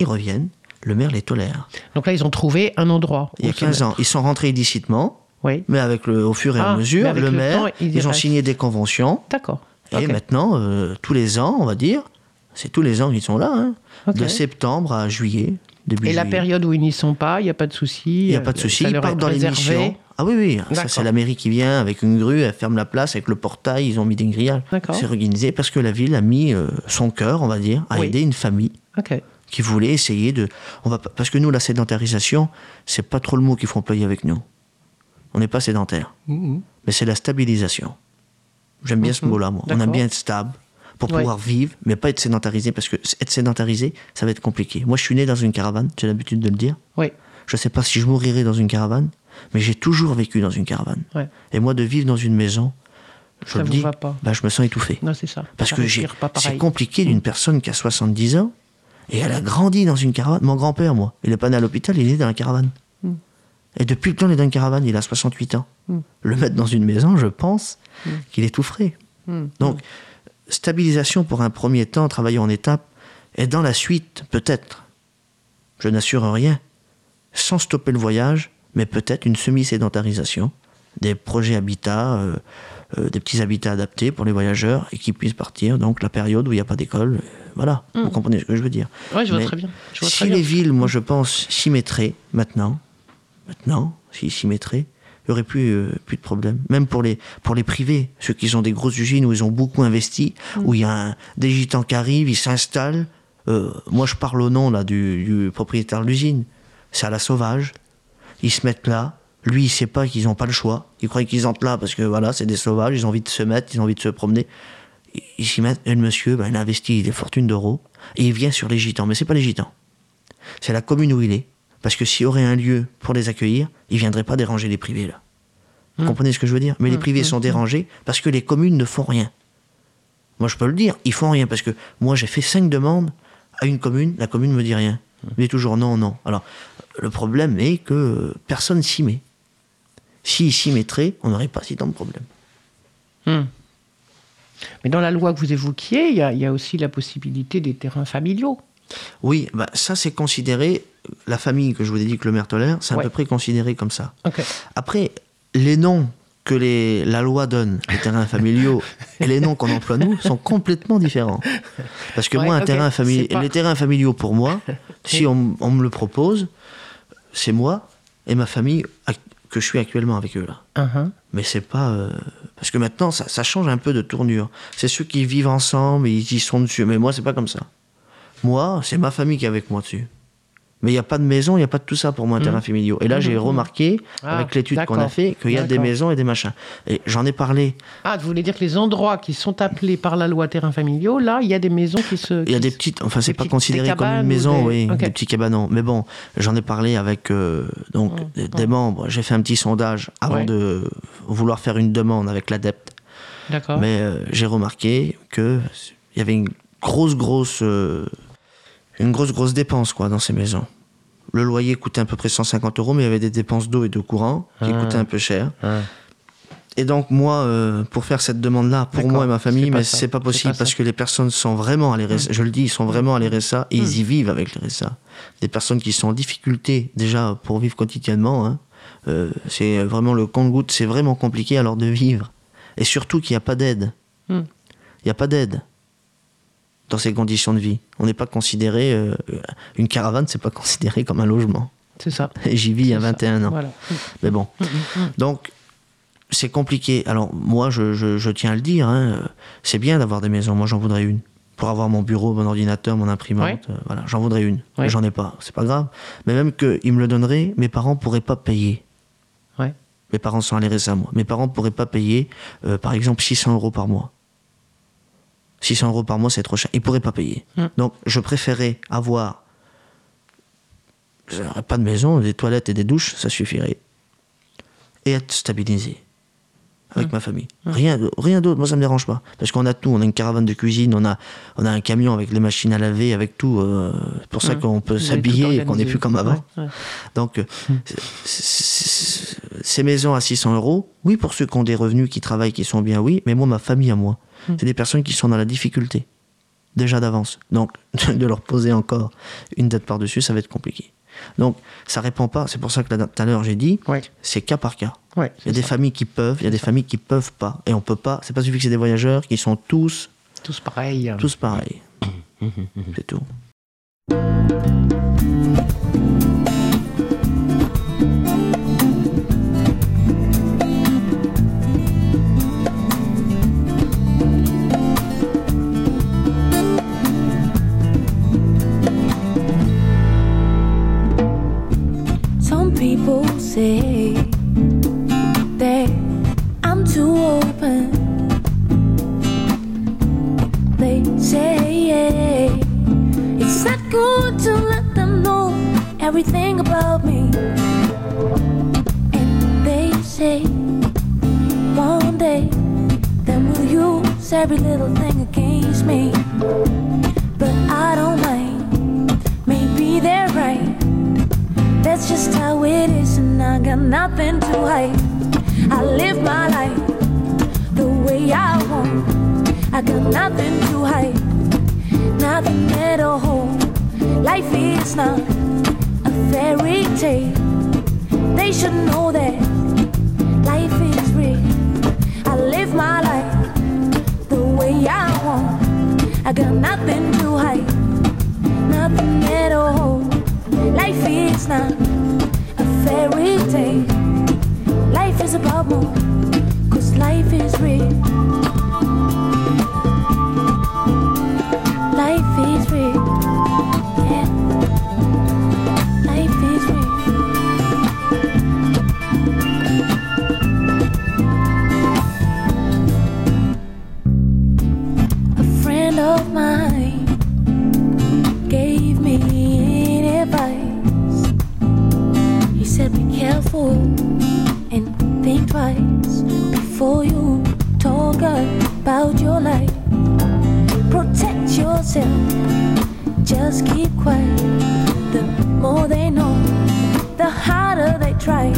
ils reviennent, le maire les tolère. Donc là, ils ont trouvé un endroit. Il y a où se 15 ans, ils sont rentrés illicitement, Oui, mais avec le, au fur et Ah, à mais mesure, le le maire, temps, ils ont signé des conventions, d'accord. et maintenant, euh, tous les ans, on va dire, c'est tous les ans qu'ils sont là, hein, de septembre à juillet, début Et la période où ils n'y sont pas, il n'y a pas de souci. Il n'y a pas de euh, souci, ils partent dans réservé. l'émission. Ah oui, oui, ça c'est la mairie qui vient avec une grue, elle ferme la place avec le portail, ils ont mis des grillages. D'accord. C'est organisé parce que la ville a mis euh, son cœur, on va dire, à Oui. aider une famille Ok. Qui voulait essayer de. On va parce que nous, la sédentarisation, c'est pas trop le mot qu'il faut employer avec nous. On n'est pas sédentaire, Mhm. mais c'est la stabilisation. J'aime bien ce Mhm. mot-là, moi. On aime bien être stable pour Ouais. pouvoir vivre, mais pas être sédentarisé parce que être sédentarisé, ça va être compliqué. Moi, je suis né dans une caravane, j'ai l'habitude de le dire. Oui. Je sais pas si je mourirai dans une caravane, mais j'ai toujours vécu dans une caravane. Ouais. Et moi, de vivre dans une maison, je Ça le dis, pas. bah, je me sens étouffé. Non, c'est ça. Parce Ça que c'est compliqué d'une personne qui a 70 ans et elle a grandi dans une caravane. Mon grand-père, moi, il n'est pas né à l'hôpital, il est né dans la caravane. Hmm. Et depuis le temps, il est dans une caravane, il a 68 ans. Hmm. Le mettre dans une maison, je pense qu'il étoufferait. Hmm. Donc, stabilisation pour un premier temps, travailler en étape, et dans la suite, peut-être, je n'assure rien, sans stopper le voyage, mais peut-être une semi-sédentarisation, des projets habitat, euh, euh, des petits habitats adaptés pour les voyageurs et qui puissent partir, donc la période où il n'y a pas d'école. euh, Voilà, vous comprenez ce que je veux dire. Ouais, je vois Mais très bien. Je vois si très bien. les villes, moi je pense, s'y mettraient maintenant, maintenant, s'ils s'y mettraient, il n'y aurait plus, euh, plus de problème. Même pour les, pour les privés, ceux qui ont des grosses usines où ils ont beaucoup investi, Mm. où il y a un, des gitans qui arrivent, ils s'installent. Euh, moi je parle au nom là, du, du propriétaire de l'usine. C'est à la sauvage. Ils se mettent là. Lui, il sait pas qu'ils n'ont pas le choix. Il croit qu'ils entrent là parce que voilà, c'est des sauvages, ils ont envie de se mettre, ils ont envie de se promener. Ils- Ils s'y mettent. Et le monsieur, ben, il a investi des fortunes d'euros et il vient sur les gitans. Mais c'est pas les gitans. C'est la commune où il est. Parce que s'il y aurait un lieu pour les accueillir, ils ne viendraient pas déranger les privés là. Vous comprenez ce que je veux dire? Mais les privés sont dérangés parce que les communes ne font rien. Moi, je peux le dire, ils font rien parce que moi, j'ai fait cinq demandes à une commune, la commune me dit rien. Il est toujours non, non. Alors, le problème est que personne s'y met. S'ils s'y mettraient, on n'aurait pas si tant de problèmes. Hmm. Mais dans la loi que vous évoquiez, il y a, il y a aussi la possibilité des terrains familiaux. Oui, bah, ça c'est considéré, la famille que je vous ai dit que le maire tolère, c'est à peu près considéré comme ça. Après, les noms que les, la loi donne, les terrains familiaux, et les noms qu'on emploie nous, sont complètement différents. Parce que Ouais, moi, un terrain pas- les terrains familiaux, pour moi, si on, on me le propose, c'est moi et ma famille que je suis actuellement avec eux là. Uhum. Mais c'est pas. euh, Parce que maintenant, ça, ça change un peu de tournure. C'est ceux qui vivent ensemble, ils y sont dessus. Mais moi, c'est pas comme ça. Moi, c'est ma famille qui est avec moi dessus. Mais il n'y a pas de maison, il n'y a pas de tout ça pour moi, un terrain familiaux. Et là, j'ai remarqué, Mhm. Ah, avec l'étude qu'on a fait, qu'il y a des maisons et des machins. Et j'en ai parlé. Ah, vous voulez dire que les endroits qui sont appelés par la loi terrains familiaux, là, il y a des maisons qui se. Il y a des petites, enfin, c'est pas petites- considéré comme une maison, des- oui, des petits cabanons. Mais bon, j'en ai parlé avec euh, donc des- des membres. J'ai fait un petit sondage avant Ouais. de vouloir faire une demande avec l'adepte. D'accord. Mais euh, j'ai remarqué que il y avait une grosse, grosse, euh, une grosse, grosse dépense quoi dans ces maisons. Le loyer coûtait à peu près 150 euros, mais il y avait des dépenses d'eau et de courant qui Ah. coûtaient un peu cher. Ah. Et donc moi, euh, pour faire cette demande-là, pour moi et ma famille, mais c'est pas possible pas parce que les personnes sont vraiment à l'RSA. Je le dis, ils sont vraiment à l'RSA et ils y vivent avec l'RSA. Des personnes qui sont en difficulté déjà pour vivre quotidiennement. hein. Euh, c'est vraiment le compte-goutte. C'est vraiment compliqué alors de vivre. Et surtout qu'il n'y a pas d'aide. Hmm. Il n'y a pas d'aide dans ces conditions de vie. On n'est pas considéré. euh, une caravane, c'est pas considéré comme un logement. C'est ça. J'y vis il y a C'est ça. 21 ans. Voilà. Mais bon. Donc, c'est compliqué. Alors, moi, je, je- je tiens à le dire, hein, c'est bien d'avoir des maisons. Moi, j'en voudrais une. Pour avoir mon bureau, mon ordinateur, mon imprimante. Euh, voilà, j'en voudrais une. J'en ai pas. C'est pas grave. Mais même qu'ils me le donneraient, mes parents pourraient pas payer. Ouais. Mes parents sont à l'RSA, moi. Mes parents pourraient pas payer, euh, par exemple, 600 euros par mois. 600 euros par mois, c'est trop cher. Ils pourraient pas payer. Mm. Donc, je préférais avoir j'aurais pas de maison, des toilettes et des douches, ça suffirait. Et être stabilisé avec ma famille. Rien, rien d'autre, moi ça me dérange pas. Parce qu'on a tout, on a une caravane de cuisine, on a, on a un camion avec les machines à laver, avec tout. euh, c'est pour ça qu'on peut s'habiller et qu'on n'est plus comme avant. Ouais, ouais. Donc, euh, ces maisons à 600 euros, oui, pour ceux qui ont des revenus, qui travaillent, qui sont bien, oui, mais moi, ma famille à moi, c'est des personnes qui sont dans la difficulté, déjà d'avance. Donc, de leur poser encore une dette par-dessus, ça va être compliqué. Donc, ça répond pas, c'est pour ça que tout à l'heure j'ai dit, Ouais. c'est cas par cas. Ouais, Il y a des familles qui peuvent, il y a des familles qui peuvent pas. Et on peut pas, c'est pas suffit que c'est des voyageurs qui sont tous, tous pareils. tous pareils. c'est tout. Yourself, just keep quiet. The more they know, the harder they try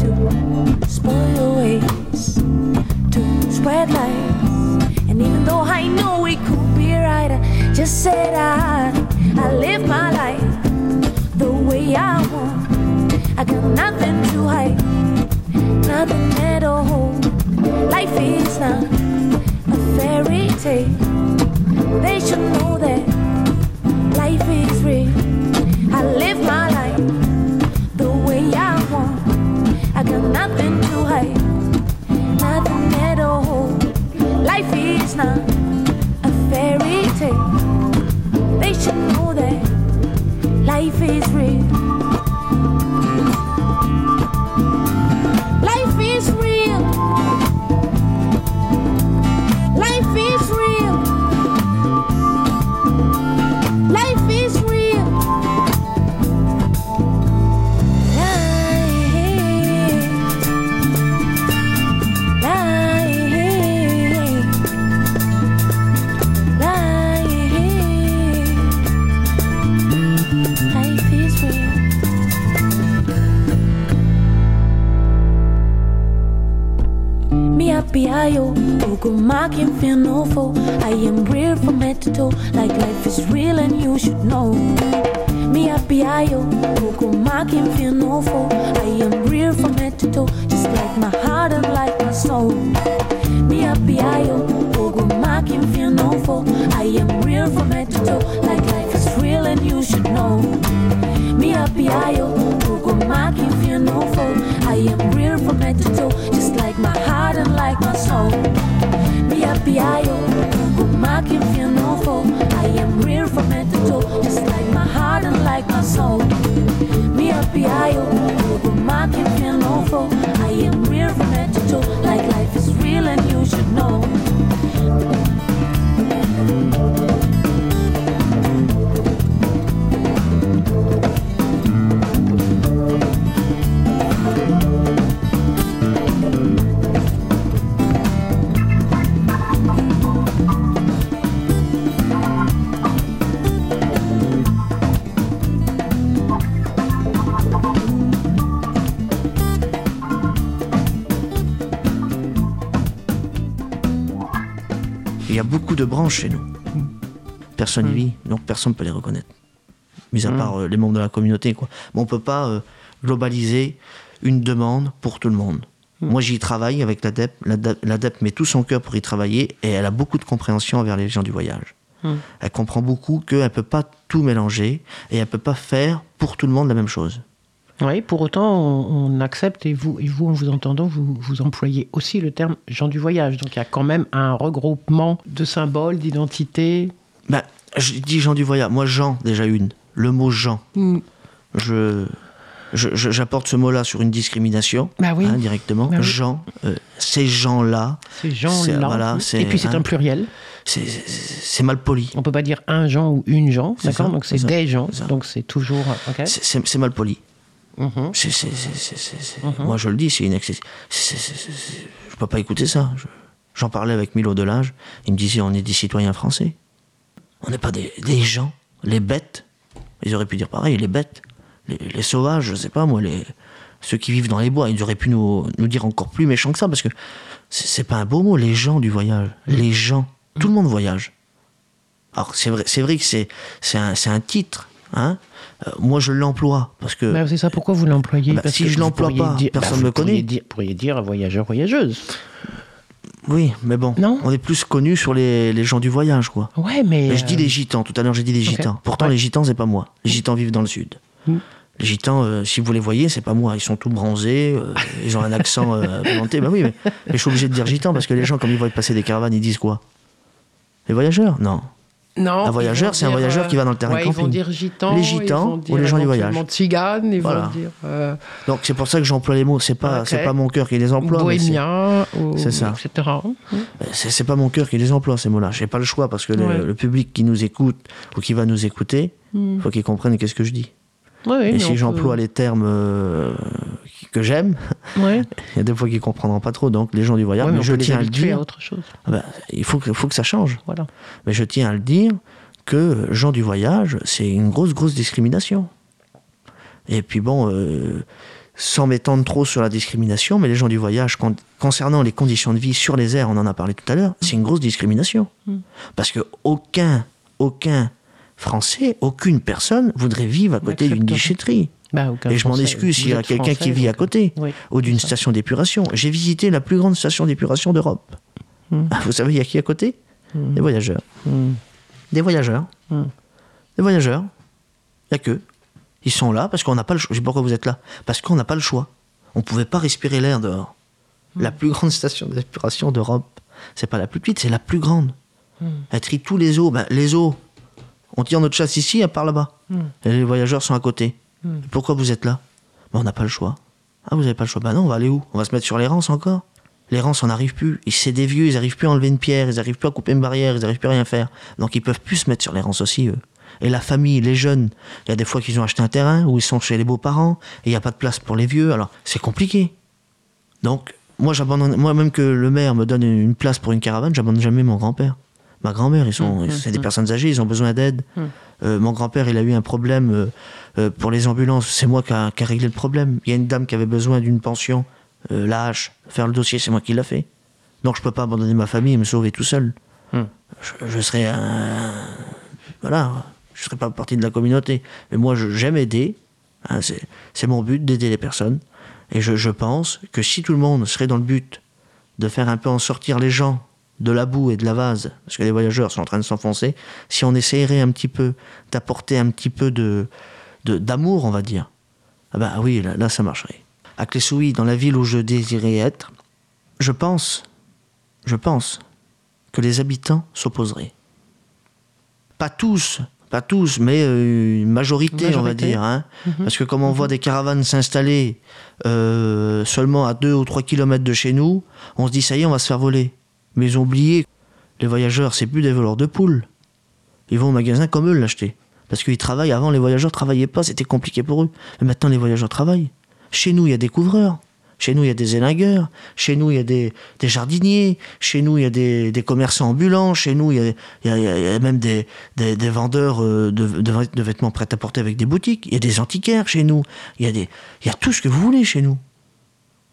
to spoil your ways, to spread lies. And even though I know it could be right, I Just said I, I live my life the way I want. I got nothing to hide, nothing at all. Life is not a fairy tale. They should know that life is real. I live my life the way I want. I got nothing to hide, nothing at all. Life is not a fairy tale. They should know that life is real. Life is real. You should know. Me happy ayo, Ugo can feel no foe. I am real from head to toe, just like my heart and like my soul. Me happy ayo, Ugo can feel no foe. I am real from head to toe, just like my heart and like my soul. Me happy ayo, Ugo can feel no foe. I am real from head to toe, like life is real and you should know. Beaucoup de branches chez nous. Personne n'y vit, donc personne ne peut les reconnaître. Mis à part euh, les membres de la communauté. Quoi. Mais on ne peut pas euh, globaliser une demande pour tout le monde. Moi, j'y travaille avec l'ADEP. L'ADEP l'ADEP met tout son cœur pour y travailler et elle a beaucoup de compréhension envers les gens du voyage. Elle comprend beaucoup qu'elle ne peut pas tout mélanger et elle ne peut pas faire pour tout le monde la même chose. Oui, pour autant, on, on accepte, et vous, et vous, en vous entendant, vous, vous employez aussi le terme gens du voyage. Donc il y a quand même un regroupement de symboles, d'identités. Ben, je dis gens du voyage. Moi, Jean, déjà une. Le mot Jean. Je, je- j'apporte ce mot-là sur une discrimination, Bah oui. hein, directement. Bah oui. Jean, euh, ces gens-là, Ces gens-là. voilà, et puis c'est un- un pluriel. c'est, mal poli. On peut pas dire un Jean ou une Jean, d'accord Donc c'est des gens. Donc c'est toujours. c'est mal poli. Moi, je le dis, c'est c'est- Je peux pas écouter ça. Je- j'en parlais avec Milo Delage. Il me disait on est des citoyens français. On n'est pas des, des gens. Les bêtes. Ils auraient pu dire pareil, les bêtes. Les, les sauvages, je sais pas moi, les, ceux qui vivent dans les bois. Ils auraient pu nous, nous dire encore plus méchant que ça parce que c'est, pas un beau mot, les gens du voyage. Les gens. Tout le monde voyage. Alors, c'est vrai, c'est vrai que c'est, c'est, un, c'est un titre. Hein Euh, moi, je l'emploie parce que. Bah, c'est ça, pourquoi vous l'employez? Ah bah, Parce si que je vous l'emploie pas, dire- personne vous me connaît. pourriez dire- pourriez dire voyageur, voyageuse. Oui, mais bon, Non? on est plus connus sur les, les gens du voyage, quoi. Ouais, mais. Mais je dis euh, les gitans, tout à l'heure j'ai dit les gitans. Pourtant, Ouais. les gitans, c'est pas moi. Les gitans vivent dans le sud. Mm. Les gitans, euh, si vous les voyez, c'est pas moi. Ils sont tout bronzés, euh, ils ont un accent euh, planté. Bah oui, mais, mais je suis obligé de dire gitans parce que les gens, comme ils voient passer des caravanes, ils disent quoi? Les voyageurs? Non. Non, Un ils voyageur, vont c'est un voyageur euh, qui va dans le terrain ouais, Ils vont camping. dire gitans. Les ils gitans vont ou dire les gens du voyage. Tziganes, ils Voilà. vont dire. euh, Donc c'est pour ça que j'emploie les mots. C'est pas, c'est pas mon cœur qui les emploie. bohémien, ou- c'est ça. etc. C'est c'est pas mon cœur qui les emploie ces mots-là. J'ai pas le choix parce que le, Ouais. le public qui nous écoute ou qui va nous écouter, Mm. faut qu'il comprenne qu'est-ce que je dis. Ouais, Et si j'emploie peut- les termes euh, que j'aime, Ouais. il y a des fois qu'ils comprendront pas trop. Donc les gens du voyage, Ouais, mais je tiens à le dire. à autre chose. Ah bah, il faut que, faut que ça change. Voilà. Mais je tiens à le dire que gens du voyage, c'est une grosse, grosse discrimination. Et puis bon, euh, sans m'étendre trop sur la discrimination, mais les gens du voyage, con- concernant les conditions de vie sur les airs, on en a parlé tout à l'heure, c'est une grosse discrimination. Parce que aucun, aucun Français, aucune personne voudrait vivre à côté d'une déchetterie. Bah, Et je m'en excuse s'il y a quelqu'un qui vit à donc, côté oui, ou d'une station d'épuration. J'ai visité la plus grande station d'épuration d'Europe. Hmm. Ah, Vous savez, il y a qui à côté? Des voyageurs. Hmm. Des voyageurs. Hmm. Des voyageurs. Il n'y a que. Ils sont là parce qu'on n'a pas le choix. Je sais pas pourquoi vous êtes là. Parce qu'on n'a pas le choix. On ne pouvait pas respirer l'air dehors. Hmm. La plus grande station d'épuration d'Europe, c'est pas la plus petite, c'est la plus grande. Hmm. Elle trie tous les eaux. Ben, les eaux, on tire notre chasse ici, elle part là-bas. Hmm. Et les voyageurs sont à côté. Pourquoi vous êtes là? Ben, On n'a pas le choix. Ah, vous n'avez pas le choix Ben non, on va aller où? On va se mettre sur les rances encore Les rances, on n'arrive plus. Et C'est des vieux, ils n'arrivent plus à enlever une pierre, ils n'arrivent plus à couper une barrière, ils n'arrivent plus à rien faire. Donc ils peuvent plus se mettre sur les rances aussi, eux. Et la famille, les jeunes, il y a des fois qu'ils ont acheté un terrain où ils sont chez les beaux-parents et il n'y a pas de place pour les vieux, alors c'est compliqué. Donc, moi, j'abandonne, moi, même que le maire me donne une place pour une caravane, j'abandonne jamais mon grand-père. Ma grand-mère, ils sont, c'est des personnes âgées, ils ont besoin d'aide. Mon grand-père, il a eu un problème euh, euh, pour les ambulances. C'est moi qui a, qui a réglé le problème. Il y a une dame qui avait besoin d'une pension, euh, l'âge, faire le dossier, c'est moi qui l'a fait. Donc, je peux pas abandonner ma famille et me sauver tout seul. Hmm. Je, je serais un, voilà, je serais pas partie de la communauté. Mais moi, j'aime aider. hein, c'est, c'est mon but d'aider les personnes. Et je, je pense que si tout le monde serait dans le but de faire un peu en sortir les gens de la boue et de la vase, parce que les voyageurs sont en train de s'enfoncer, si on essayerait un petit peu d'apporter un petit peu de, d'amour, on va dire, ah ben oui, là, là, ça marcherait. À Clessouilly, dans la ville où je désirais être, je pense, je pense que les habitants s'opposeraient. Pas tous, pas tous, mais euh, une majorité, on va dire. hein. Parce que comme on voit des caravanes s'installer euh, seulement à 2 ou 3 kilomètres de chez nous, on se dit ça y est, on va se faire voler. Mais ils ont oublié, les voyageurs, c'est plus des voleurs de poules. Ils vont au magasin comme eux l'acheter. Parce qu'ils travaillent. Avant, les voyageurs travaillaient pas, c'était compliqué pour eux. Mais maintenant, les voyageurs travaillent. Chez nous, il y a des couvreurs. Chez nous, il y a des élingueurs. Chez nous, il y a des, jardiniers. Chez nous, il y a des, commerçants ambulants. Chez nous, il y a, même des, vendeurs euh, de, de, vêt- de vêtements prêts à porter avec des boutiques. Il y a des antiquaires chez nous. Il y a, il y a tout ce que vous voulez chez nous.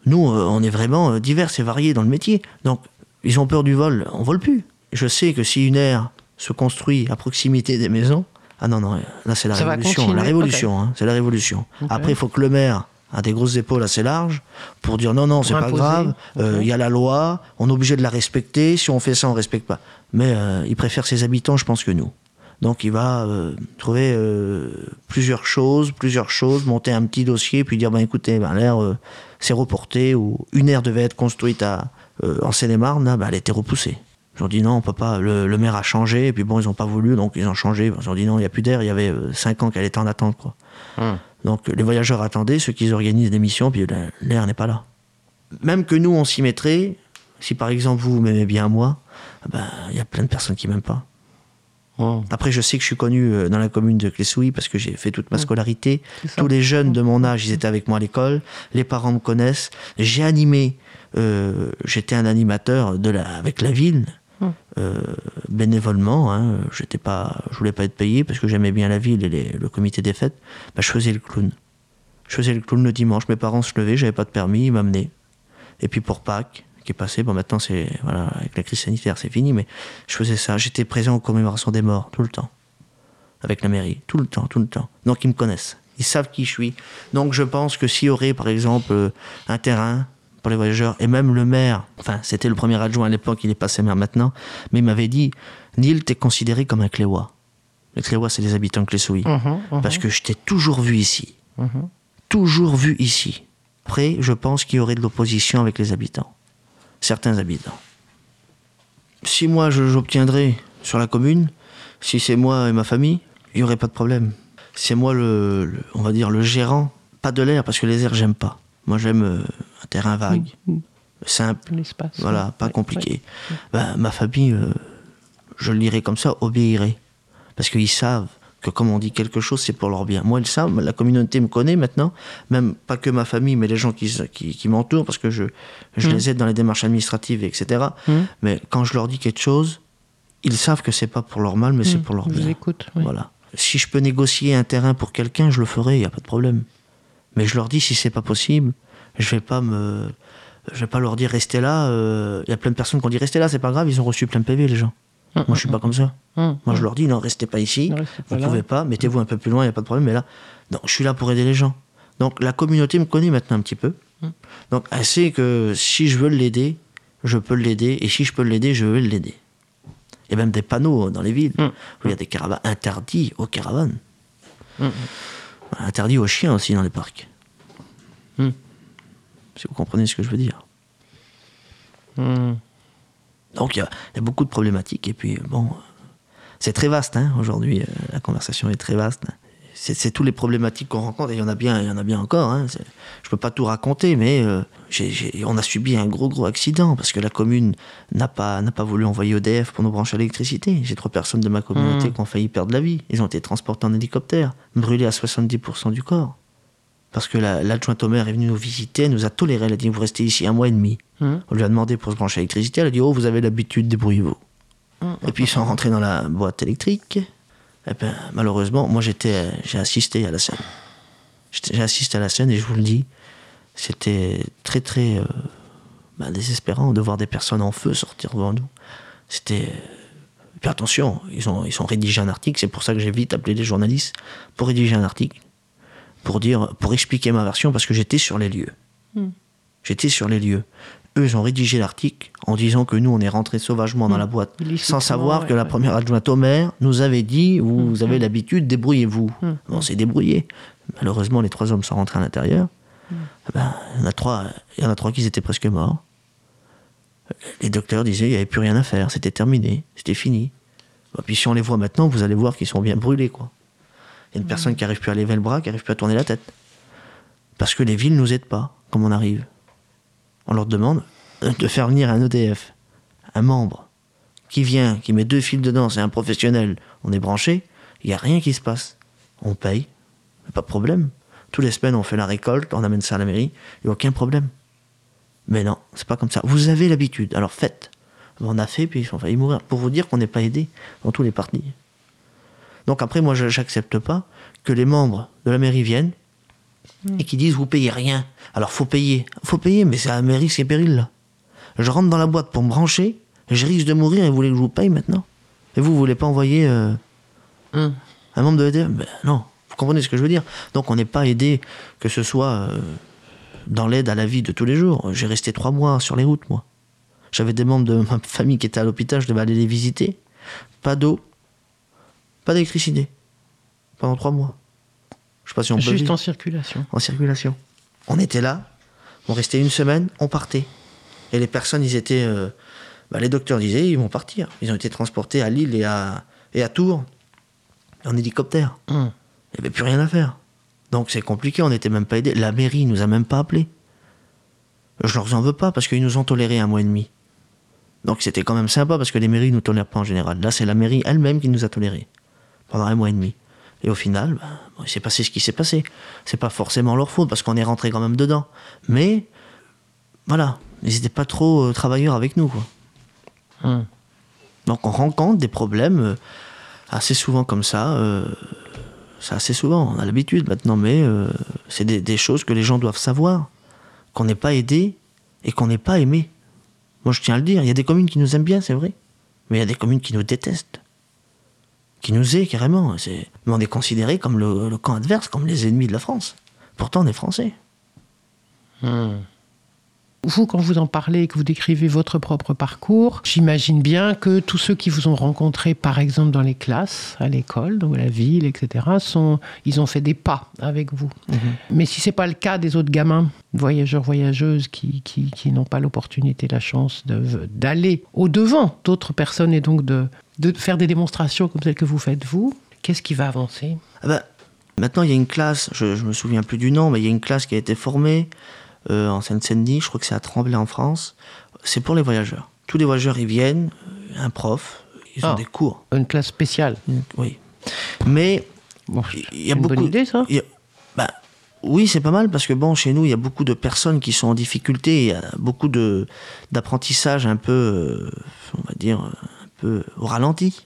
Nous, euh, on est vraiment euh, divers et variés dans le métier. Donc, ils ont peur du vol, on vole plus. Je sais que si une aire se construit à proximité des maisons, ah non, non, là c'est la révolution. La révolution, hein, c'est la révolution. Après, il faut que le maire a des grosses épaules assez larges pour dire non, non, c'est pas grave, euh, il y a la loi, on est obligé de la respecter, si on fait ça, on respecte pas. Mais euh, il préfère ses habitants, je pense, que nous. Donc il va euh, trouver plusieurs choses, plusieurs choses, monter un petit dossier, puis dire ben écoutez, ben, l'air s'est reporté ou une aire devait être construite à, en Seine-et-Marne, là, ben, elle a été repoussée. Ils ont dit non, on peut pas. Le, le maire a changé, et puis bon, ils n'ont pas voulu, donc ils ont changé. Ils ont dit non, il n'y a plus d'air. Il y avait 5 ans qu'elle était en attente, quoi. Donc les voyageurs attendaient, ceux qui organisent des missions, puis la- l'air n'est pas là. Même que nous, on s'y mettrait, si par exemple vous m'aimez bien moi, ben, il y a plein de personnes qui m'aiment pas. Oh. Après, je sais que je suis connu euh, dans la commune de Clessouilly parce que j'ai fait toute ma scolarité. C'est ça. Tous les jeunes de mon âge, ils étaient avec moi à l'école. Les parents me connaissent. J'ai animé. Euh, J'étais un animateur de la, avec la ville, euh, bénévolement. Hein, J'étais pas, je voulais pas être payé parce que j'aimais bien la ville et les- le comité des fêtes. Bah, je faisais le clown. Je faisais le clown le dimanche. Mes parents se levaient, j'avais pas de permis, ils m'amenaient. Et puis pour Pâques, qui est passé, bon maintenant c'est voilà avec la crise sanitaire c'est fini, mais je faisais ça. J'étais présent aux commémorations des morts tout le temps, avec la mairie, tout le temps, tout le temps. Donc ils me connaissent, ils savent qui je suis. Donc je pense que s'il y aurait par exemple euh, un terrain pour les voyageurs et même le maire, enfin c'était le premier adjoint à l'époque, il est passé maire maintenant, mais il m'avait dit Neil, t'es considéré comme un Cléois. Les Cléois c'est les habitants de Clessouilly, Mhm, mhm, parce que je t'ai toujours vu ici mhm. toujours vu ici. Après, je pense qu'il y aurait de l'opposition avec les habitants. Certains habitants. Si moi je- j'obtiendrais sur la commune, si c'est moi et ma famille, il n'y aurait pas de problème. C'est moi le, le- on va dire, le gérant, pas de l'air, parce que les airs, j'aime pas. Moi j'aime euh, un terrain vague, simple, L'espace. voilà, pas Ouais, compliqué. Ben, ma famille, euh, je le dirais comme ça, obéirait. Parce qu'ils savent que comme on dit quelque chose, c'est pour leur bien. Moi, ils savent, la communauté me connaît maintenant, même pas que ma famille, mais les gens qui, qui, qui m'entourent, parce que je, je Mhm. les aide dans les démarches administratives, etc. Mais quand je leur dis quelque chose, ils savent que c'est pas pour leur mal, mais c'est pour leur bien. écoute. oui. Voilà. Si je peux négocier un terrain pour quelqu'un, je le ferai, il n'y a pas de problème. Mais je leur dis, si c'est pas possible, je vais pas me. Je vais pas leur dire restez là. euh, Il y a plein de personnes qui ont dit restez là, c'est pas grave, ils ont reçu plein de PV, les gens. Moi, je suis pas comme ça. Moi, je leur dis, non, restez pas ici. Ne restez pas Vous là. pouvez pas, mettez-vous un peu plus loin, il n'y a pas de problème. Mais là, non, je suis là pour aider les gens. Donc, la communauté me connaît maintenant un petit peu. Donc, elle sait que si je veux l'aider, je peux l'aider. Et si je peux l'aider, je vais l'aider. Il y a même des panneaux dans les villes où il y a des caravanes interdits aux caravanes. Interdits aux chiens aussi dans les parcs. Hum. Si vous comprenez ce que je veux dire. hum. Donc il y, a il y a beaucoup de problématiques et puis bon, c'est très vaste hein, aujourd'hui. euh, la conversation est très vaste. C'est tous les problématiques qu'on rencontre et il y en a bien, il y en a bien encore. Hein, je peux pas tout raconter, mais euh, on a subi un gros gros accident parce que la commune n'a pas n'a pas voulu envoyer EDF pour nous brancher à l'électricité. J'ai trois personnes de ma communauté Mmh. qui ont failli perdre la vie. Ils ont été transportés en hélicoptère, brûlés à 70% du corps. Parce que la- l'adjointe au maire est venue nous visiter, elle nous a toléré, elle a dit vous restez ici un mois et demi. Hum. On lui a demandé pour se brancher à l'électricité, elle a dit Oh, vous avez l'habitude, débrouillez-vous. Et puis ils sont rentrés dans la boîte électrique. Et ben, malheureusement, moi j'étais, euh, j'ai assisté à la scène. J'ai assisté à la scène et je vous le dis, c'était très très euh, ben, désespérant de voir des personnes en feu sortir devant nous. C'était. Et puis attention, ils ont, ils ont rédigé un article, c'est pour ça que j'ai vite appelé les journalistes pour rédiger un article, pour dire, pour expliquer ma version, parce que j'étais sur les lieux. J'étais sur les lieux. Eux, ils ont rédigé l'article en disant que nous, on est rentrés sauvagement dans la boîte, Illicitement, sans savoir que ouais, la première adjointe au maire nous avait dit Vous avez l'habitude, débrouillez-vous. On s'est débrouillé. Malheureusement, les trois hommes sont rentrés à l'intérieur. Eh ben, il, y en a trois, il y en a trois qui étaient presque morts. Les docteurs disaient qu'il n'y avait plus rien à faire, c'était terminé, c'était fini. Puis si on les voit maintenant, vous allez voir qu'ils sont bien brûlés. quoi. Il y a une personne qui n'arrive plus à lever le bras, qui n'arrive plus à tourner la tête. Parce que les villes ne nous aident pas, comme on arrive. On leur demande de faire venir un EDF, un membre, qui vient, qui met deux fils dedans, c'est un professionnel, on est branché, il n'y a rien qui se passe. On paye, pas de problème. Tous les semaines, on fait la récolte, on amène ça à la mairie, il n'y a aucun problème. Mais non, c'est pas comme ça. Vous avez l'habitude, alors faites. On a fait, puis ils ont failli mourir. Pour vous dire qu'on n'est pas aidé dans tous les partis. Donc après, moi, j'accepte pas que les membres de la mairie viennent et qui disent vous payez rien. Alors faut payer. Faut payer, mais c'est à la mairie, c'est péril là. Je rentre dans la boîte pour me brancher, et je risque de mourir et vous voulez que je vous paye maintenant? Et vous, vous voulez pas envoyer euh, Hum. un membre de l'EDF Ben non, vous comprenez ce que je veux dire? Donc on n'est pas aidé, que ce soit euh, dans l'aide à la vie de tous les jours. J'ai resté trois mois sur les routes, moi. J'avais des membres de ma famille qui étaient à l'hôpital, je devais aller les visiter. Pas d'eau, pas d'électricité. Pendant trois mois. Je sais pas si on peut Juste vivre en circulation. en circulation. On était là, on restait une semaine, on partait. Et les personnes, ils étaient. euh, bah, les docteurs disaient, ils vont partir. Ils ont été transportés à Lille et à, et à Tours en hélicoptère. Hum. Il n'y avait plus rien à faire. Donc c'est compliqué, on n'était même pas aidés. La mairie nous a même pas appelés. Je leur en veux pas parce qu'ils nous ont toléré un mois et demi. Donc c'était quand même sympa parce que les mairies nous tolèrent pas en général. Là, c'est la mairie elle-même qui nous a tolérés pendant un mois et demi. Et au final, bah, bon, il s'est passé ce qui s'est passé. C'est pas forcément leur faute parce qu'on est rentré quand même dedans. Mais voilà, ils n'étaient pas trop euh, travailleurs avec nous. Quoi. Hum. Donc on rencontre des problèmes euh, assez souvent comme ça. euh, c'est assez souvent, on a l'habitude maintenant, mais c'est des, des choses que les gens doivent savoir. Qu'on n'est pas aidé et qu'on n'est pas aimé. Moi je tiens à le dire, il y a des communes qui nous aiment bien, c'est vrai. Mais il y a des communes qui nous détestent. Qui nous aiment carrément. C'est- Mais on est considéré comme le, le camp adverse, comme les ennemis de la France. Pourtant on est français. Hum. Vous, quand vous en parlez, que vous décrivez votre propre parcours, j'imagine bien que tous ceux qui vous ont rencontré, par exemple dans les classes, à l'école, dans la ville, etc., sont, ils ont fait des pas avec vous. Mais si c'est pas le cas des autres gamins, voyageurs, voyageuses, qui, qui, qui n'ont pas l'opportunité, la chance de- d'aller au-devant d'autres personnes et donc de, de faire des démonstrations comme celles que vous faites vous, qu'est-ce qui va avancer? Ah bah, maintenant, il y a une classe, je, je me souviens plus du nom, mais il y a une classe qui a été formée euh, en Seine-Saint-Denis, je crois que c'est à Tremblay en France. C'est pour les voyageurs. Tous les voyageurs, ils viennent, euh, un prof, ils ont Ah. des cours. Une classe spéciale. Oui. Mais Bon, il y a une beaucoup. bonne idée, ça a- bah, oui, c'est pas mal parce que bon, chez nous, il y a beaucoup de personnes qui sont en difficulté. Il y a beaucoup de d'apprentissage un peu, euh, on va dire, peu au ralenti.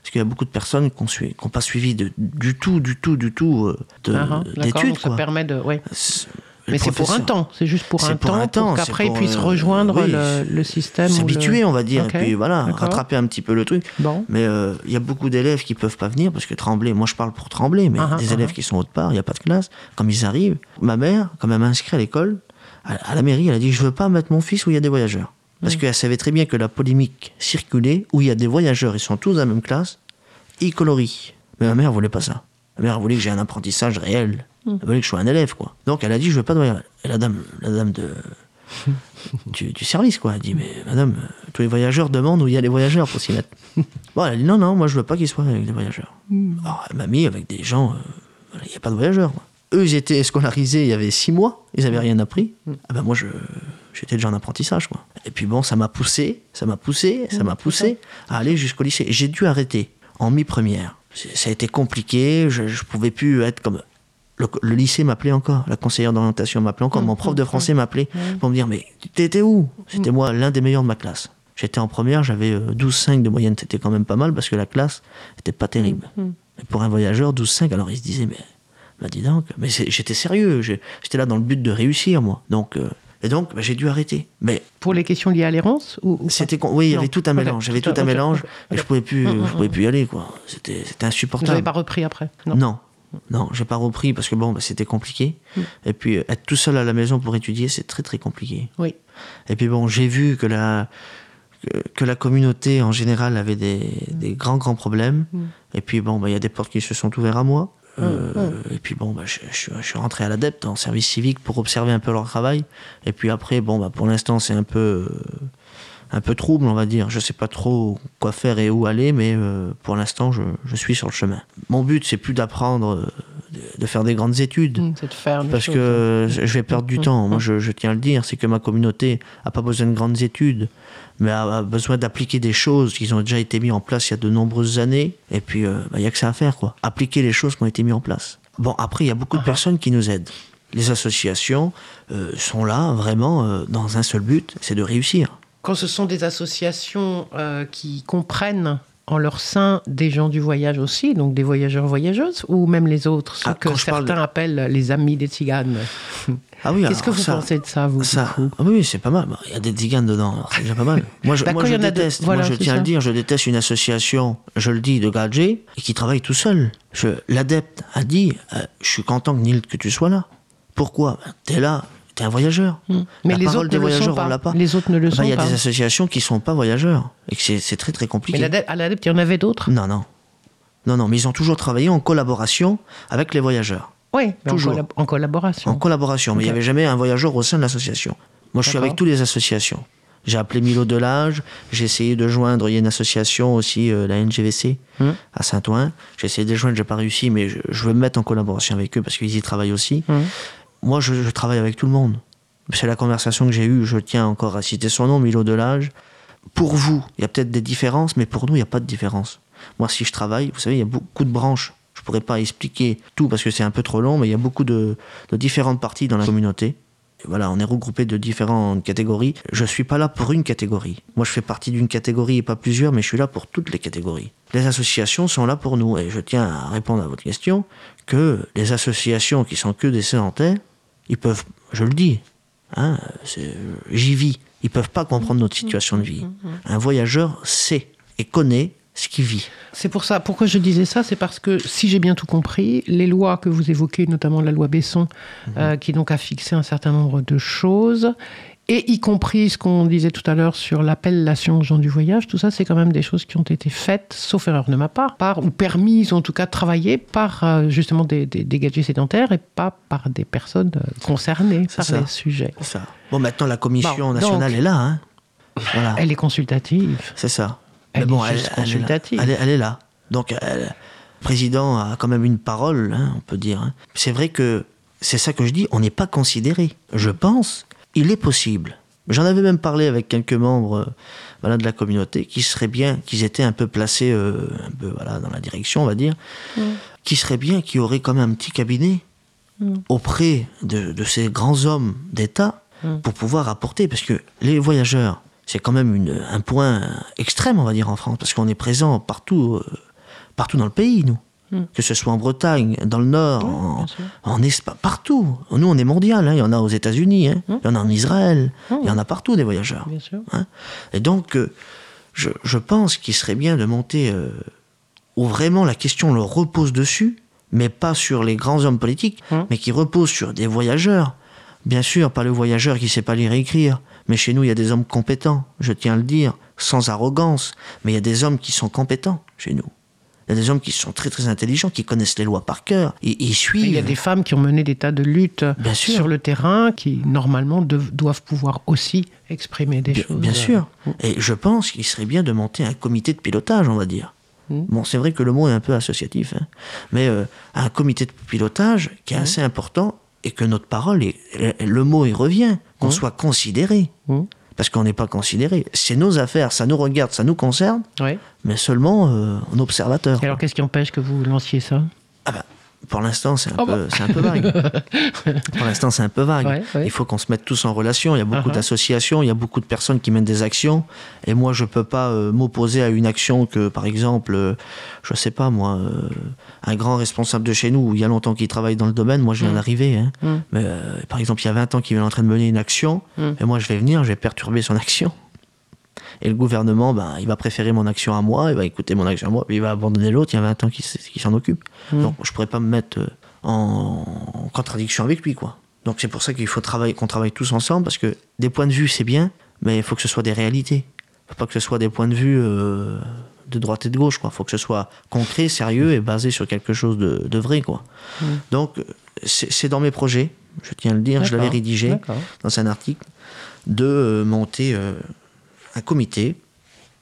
Parce qu'il y a beaucoup de personnes qui n'ont pas suivi de- du tout, du tout, du tout euh, Ah, ah, d'études. donc ça permet de... Ouais. Mais c'est pour un temps, c'est juste pour un pour temps, un temps, pour qu'après ils puissent rejoindre oui, le, le système. le- S'habituer, on va dire, et puis voilà, rattraper un petit peu le truc. Bon. Mais euh, il y a beaucoup d'élèves qui peuvent pas venir parce que Tremblay, moi je parle pour Tremblay, mais des ah, élèves qui sont autre part, il n'y a pas de classe. Comme ils arrivent, ma mère, quand elle m'a inscrit à l'école, à, à la mairie, elle a dit Je veux pas mettre mon fils où il y a des voyageurs. Parce qu'elle savait très bien que la polémique circulait, où il y a des voyageurs, ils sont tous dans la même classe, ils colorient. Mais ma mère voulait pas ça. Ma mère voulait que j'ai un apprentissage réel. Elle voulait que je sois un élève, quoi. Donc elle a dit Je veux pas de voyageurs. Et la dame, la dame de, du, du service, quoi. Elle dit, mais madame, euh, tous les voyageurs demandent où il y a les voyageurs pour s'y mettre. bon, elle a dit, non, non, moi je veux pas qu'ils soient avec des voyageurs. Alors elle m'a mis avec des gens, euh, il n'y a pas de voyageurs. quoi. Eux, ils étaient scolarisés il y avait six mois, ils avaient rien appris. Ah ben moi, je, j'étais déjà en apprentissage, quoi. Et puis bon, ça m'a poussé, ça m'a poussé, ça m'a poussé à aller jusqu'au lycée. Et J'ai dû arrêter en mi-première. Ça a été compliqué, je, je pouvais plus être comme le, le lycée m'appelait encore, la conseillère d'orientation m'appelait encore, mon prof de français m'appelait pour me dire Mais t'étais où? C'était moi l'un des meilleurs de ma classe. J'étais en première, j'avais euh, 12,5 de moyenne, c'était quand même pas mal parce que la classe n'était pas terrible. Mais pour un voyageur, 12,5, alors il se disait Mais, bah dis donc, mais j'étais sérieux, j'étais là dans le but de réussir, moi. Donc, euh, et donc, bah, j'ai dû arrêter. Mais Pour les questions liées à l'errance ou, c'était oui, il y Non. avait tout un mélange, j'avais tout un mélange, je pouvais plus, Mm, mm, je pouvais mm. plus y aller, quoi. C'était, c'était Vous n'avez insupportable. pas repris après? Non. Non, j'ai pas repris parce que bon, bah, c'était compliqué. Et puis être tout seul à la maison pour étudier, c'est très très compliqué. Oui. Et puis bon, j'ai vu que la que, la communauté en général avait des, des grands grands problèmes. Et puis bon, bah, il y a des portes qui se sont ouvertes à moi. Euh, Et puis bon, bah, je, je- je suis rentré à l'adepte en service civique pour observer un peu leur travail. Et puis après, bon, bah, pour l'instant, c'est un peu euh, un peu trouble, on va dire. Je sais pas trop quoi faire et où aller, mais euh, pour l'instant, je, je suis sur le chemin. Mon but, c'est plus d'apprendre, de, de faire des grandes études. C'est de faire des Parce choses. que je vais perdre du temps. Moi, je, je tiens à le dire, c'est que ma communauté a pas besoin de grandes études, mais a, besoin d'appliquer des choses qui ont déjà été mises en place il y a de nombreuses années. Et puis, euh, bah, il y a que ça à faire, quoi. Appliquer les choses qui ont été mises en place. Bon, après, il y a beaucoup de personnes qui nous aident. Les associations euh, sont là vraiment euh, dans un seul but, c'est de réussir. Quand ce sont des associations euh, qui comprennent en leur sein des gens du voyage aussi, donc des voyageurs voyageuses, ou même les autres, ceux Ah, que certains de- appellent les amis des tziganes. Ah oui, Qu'est-ce que vous ça- pensez de ça, vous Ça, ah oui, c'est pas mal. Il y a des tziganes dedans, c'est déjà pas mal. Moi, je, Bah, moi, je de- déteste. voilà, moi, je tiens à le dire, je déteste une association, je le dis, de gadgets, et qui travaille tout seul. L'adepte a dit, euh, je suis content, Nil, que tu sois là. Pourquoi? Ben, T'es là, t'es un voyageur. Hmm. Mais La les parole autres des ne le sont voyageurs, pas. on l'a pas. Les autres ne le Ben, sont Il y a pas. des associations qui sont pas voyageurs, et que c'est très très compliqué. Mais à l'adepte, il y en avait d'autres? Non, non. Non, non, mais ils ont toujours travaillé en collaboration avec les voyageurs. Oui, en, Toujours. en collaboration. En collaboration, mais il n'y avait jamais un voyageur au sein de l'association. Moi, je suis avec toutes les associations. J'ai appelé Milo Delage, j'ai essayé de joindre, il y a une association aussi, euh, la NGVC, Hum. à Saint-Ouen. J'ai essayé de les joindre, j'ai pas réussi, mais je, je veux me mettre en collaboration avec eux parce qu'ils y travaillent aussi. Hum. Moi, je, travaille avec tout le monde. C'est la conversation que j'ai eue, je tiens encore à citer son nom, Milo Delage. Pour vous, il y a peut-être des différences, mais pour nous, il n'y a pas de différence. Moi, si je travaille, vous savez, il y a beaucoup de branches. Je pourrais pas expliquer tout parce que c'est un peu trop long, mais il y a beaucoup de, différentes parties dans la communauté. Voilà, on est regroupé de différentes catégories. Je suis pas là pour une catégorie. Moi, je fais partie d'une catégorie et pas plusieurs, mais je suis là pour toutes les catégories. Les associations sont là pour nous. Et je tiens à répondre à votre question que les associations qui sont que des sédentaires, ils peuvent, je le dis, hein, j'y vis, ils peuvent pas comprendre notre situation de vie. Un voyageur sait et connaît ce qu'il vit. C'est pour ça, pourquoi je disais ça, c'est parce que si j'ai bien tout compris, les lois que vous évoquez, notamment la loi Besson, euh, qui donc a fixé un certain nombre de choses, et y compris ce qu'on disait tout à l'heure sur l'appellation gens du voyage, tout ça, c'est quand même des choses qui ont été faites, sauf erreur de ma part, par, ou permises en tout cas de travailler par euh, justement des, des, des gadgets sédentaires et pas par des personnes euh, concernées par ça. les sujets. C'est ça. Bon, maintenant, la commission Bon, nationale donc- est là. Hein. Voilà. Elle est consultative. C'est ça. Elle est juste est consultative. Elle est, elle est là. Donc, le président a quand même une parole, hein, on peut dire. hein. C'est vrai que c'est ça que je dis, on n'est pas considéré. Je pense, il est possible. J'en avais même parlé avec quelques membres euh, voilà, de la communauté qui seraient bien, qu'ils étaient un peu placés euh, un peu, voilà, dans la direction, on va dire, qui serait bien, qui aurait quand même un petit cabinet auprès de, de ces grands hommes d'État pour pouvoir apporter, parce que les voyageurs, c'est quand même une, un point extrême, on va dire, en France, parce qu'on est présent partout, euh, partout dans le pays, nous. Que ce soit en Bretagne, dans le Nord, en, Espagne, partout. Nous, on est mondial. hein. Il y en a aux États-Unis, hein. il y en a en Israël, il y en a partout des voyageurs. Bien sûr. hein. Et donc, euh, je, je pense qu'il serait bien de monter euh, où vraiment la question leur repose dessus, mais pas sur les grands hommes politiques, mais qui repose sur des voyageurs. Bien sûr, pas le voyageur qui sait pas lire et écrire, mais chez nous, il y a des hommes compétents, je tiens à le dire, sans arrogance, mais il y a des hommes qui sont compétents chez nous. Il y a des hommes qui sont très très intelligents, qui connaissent les lois par cœur, ils, ils suivent. Il y a des femmes qui ont mené des tas de luttes Bien sûr. sur le terrain qui, normalement, doivent pouvoir aussi exprimer des Bien, choses. bien sûr. Et je pense qu'il serait bien de monter un comité de pilotage, on va dire. Mm. Bon, c'est vrai que le mot est un peu associatif, hein. mais euh, un comité de pilotage qui est assez important et que notre parole, est, le mot y revient, qu'on soit considéré. Parce qu'on n'est pas considéré. C'est nos affaires, ça nous regarde, ça nous concerne, Ouais. mais seulement euh, en observateur. Et alors, qu'est-ce qui empêche que vous lanciez ça? Ah bah, pour l'instant, c'est un, Oh peu- c'est un peu vague. pour l'instant, c'est un peu vague. Ouais, ouais. Il faut qu'on se mette tous en relation. Il y a beaucoup Uh-huh. d'associations, il y a beaucoup de personnes qui mènent des actions. Et moi, je peux pas euh, m'opposer à une action que, par exemple, euh, je sais pas moi, euh, un grand responsable de chez nous, il y a longtemps qu'il travaille dans le domaine, moi, je viens d'arriver. hein. Mm. Mais, par exemple, il y a 20 ans qu'il est en train de mener une action, Mm. et moi, je vais venir, je vais perturber son action. Et le gouvernement, ben, il va préférer mon action à moi, il va écouter mon action à moi, puis il va abandonner l'autre, il y a 20 ans qu'il s- qu'il s'en occupe. Mm. Donc je pourrais pas me mettre euh, en, en contradiction avec lui, quoi. Donc c'est pour ça qu'il faut travailler, qu'on travaille tous ensemble, parce que des points de vue, c'est bien, mais il faut que ce soit des réalités. faut pas que ce soit des points de vue euh, de droite et de gauche, quoi. faut que ce soit concret, sérieux et basé sur quelque chose de, de vrai, quoi. Donc euh, c'est dans mes projets, je tiens à le dire, je l'avais rédigé dans un article, de euh, monter euh, un comité.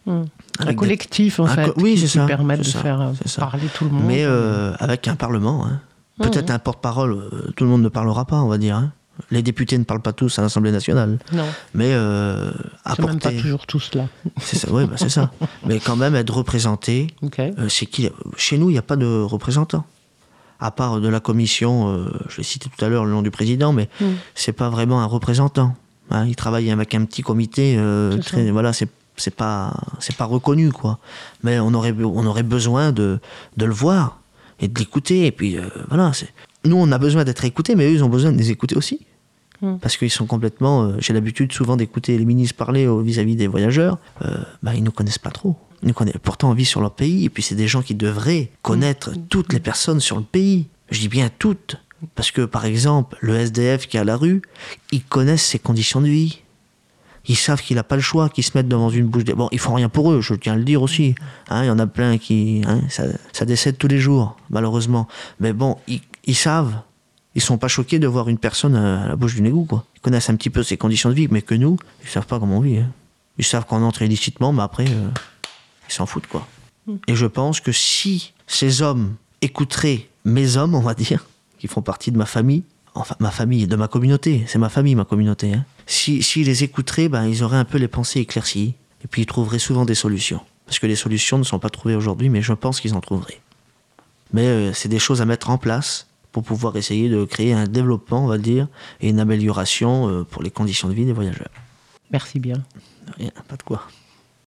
Mm. Un avec des- collectif, en Un fait, co- oui, qui, qui ça, de ça, faire euh, parler tout le monde. Mais euh, avec un parlement. hein. Peut-être un porte-parole, euh, tout le monde ne parlera pas, on va dire. hein. Les députés ne parlent pas tous à l'Assemblée nationale. non, Mais euh, c'est même pas apporter. toujours tous là. C'est ça, ouais, bah, c'est ça. Mais quand même être représenté. Ok. euh, c'est qui Chez nous, il n'y a pas de représentant. À part de la commission, euh, je l'ai cité tout à l'heure le nom du président, mais Mm. c'est pas vraiment un représentant. Hein. il travaille avec un petit comité. euh, très, voilà, c'est c'est pas c'est pas reconnu quoi. Mais on aurait on aurait besoin de de le voir et de l'écouter. Et puis euh, voilà, nous on a besoin d'être écoutés, mais eux ils ont besoin de les écouter aussi. Mm. Parce qu'ils sont complètement. euh, J'ai l'habitude souvent d'écouter les ministres parler vis-à-vis des voyageurs. Bah, ils nous connaissent pas trop. Ils nous connaissent, pourtant, on vit sur leur pays. Et puis, c'est des gens qui devraient connaître toutes les personnes sur le pays. Je dis bien toutes. Parce que, par exemple, le SDF qui est à la rue, ils connaissent ses conditions de vie. Ils savent qu'il n'a pas le choix, qu'ils se mettent devant une bouche. De... Bon, ils font rien pour eux, je tiens à le dire aussi. Hein, Il y en a plein qui. hein, ça, ça décède tous les jours, malheureusement. Mais bon, ils, ils savent. Ils sont pas choqués de voir une personne à la bouche du égout, quoi. Ils connaissent un petit peu ses conditions de vie, mais que nous, ils savent pas comment on vit. hein. Ils savent qu'on entre illicitement, mais après, euh, ils s'en foutent, quoi. Et je pense que si ces hommes écouteraient mes hommes, on va dire, qui font partie de ma famille, enfin ma famille, de ma communauté, c'est ma famille, ma communauté, hein. si, s'ils les écouteraient, ben, ils auraient un peu les pensées éclaircies, et puis ils trouveraient souvent des solutions. Parce que les solutions ne sont pas trouvées aujourd'hui, mais je pense qu'ils en trouveraient. Mais euh, c'est des choses à mettre en place pour pouvoir essayer de créer un développement, on va dire, et une amélioration euh, pour les conditions de vie des voyageurs. Merci bien. Rien, pas de quoi.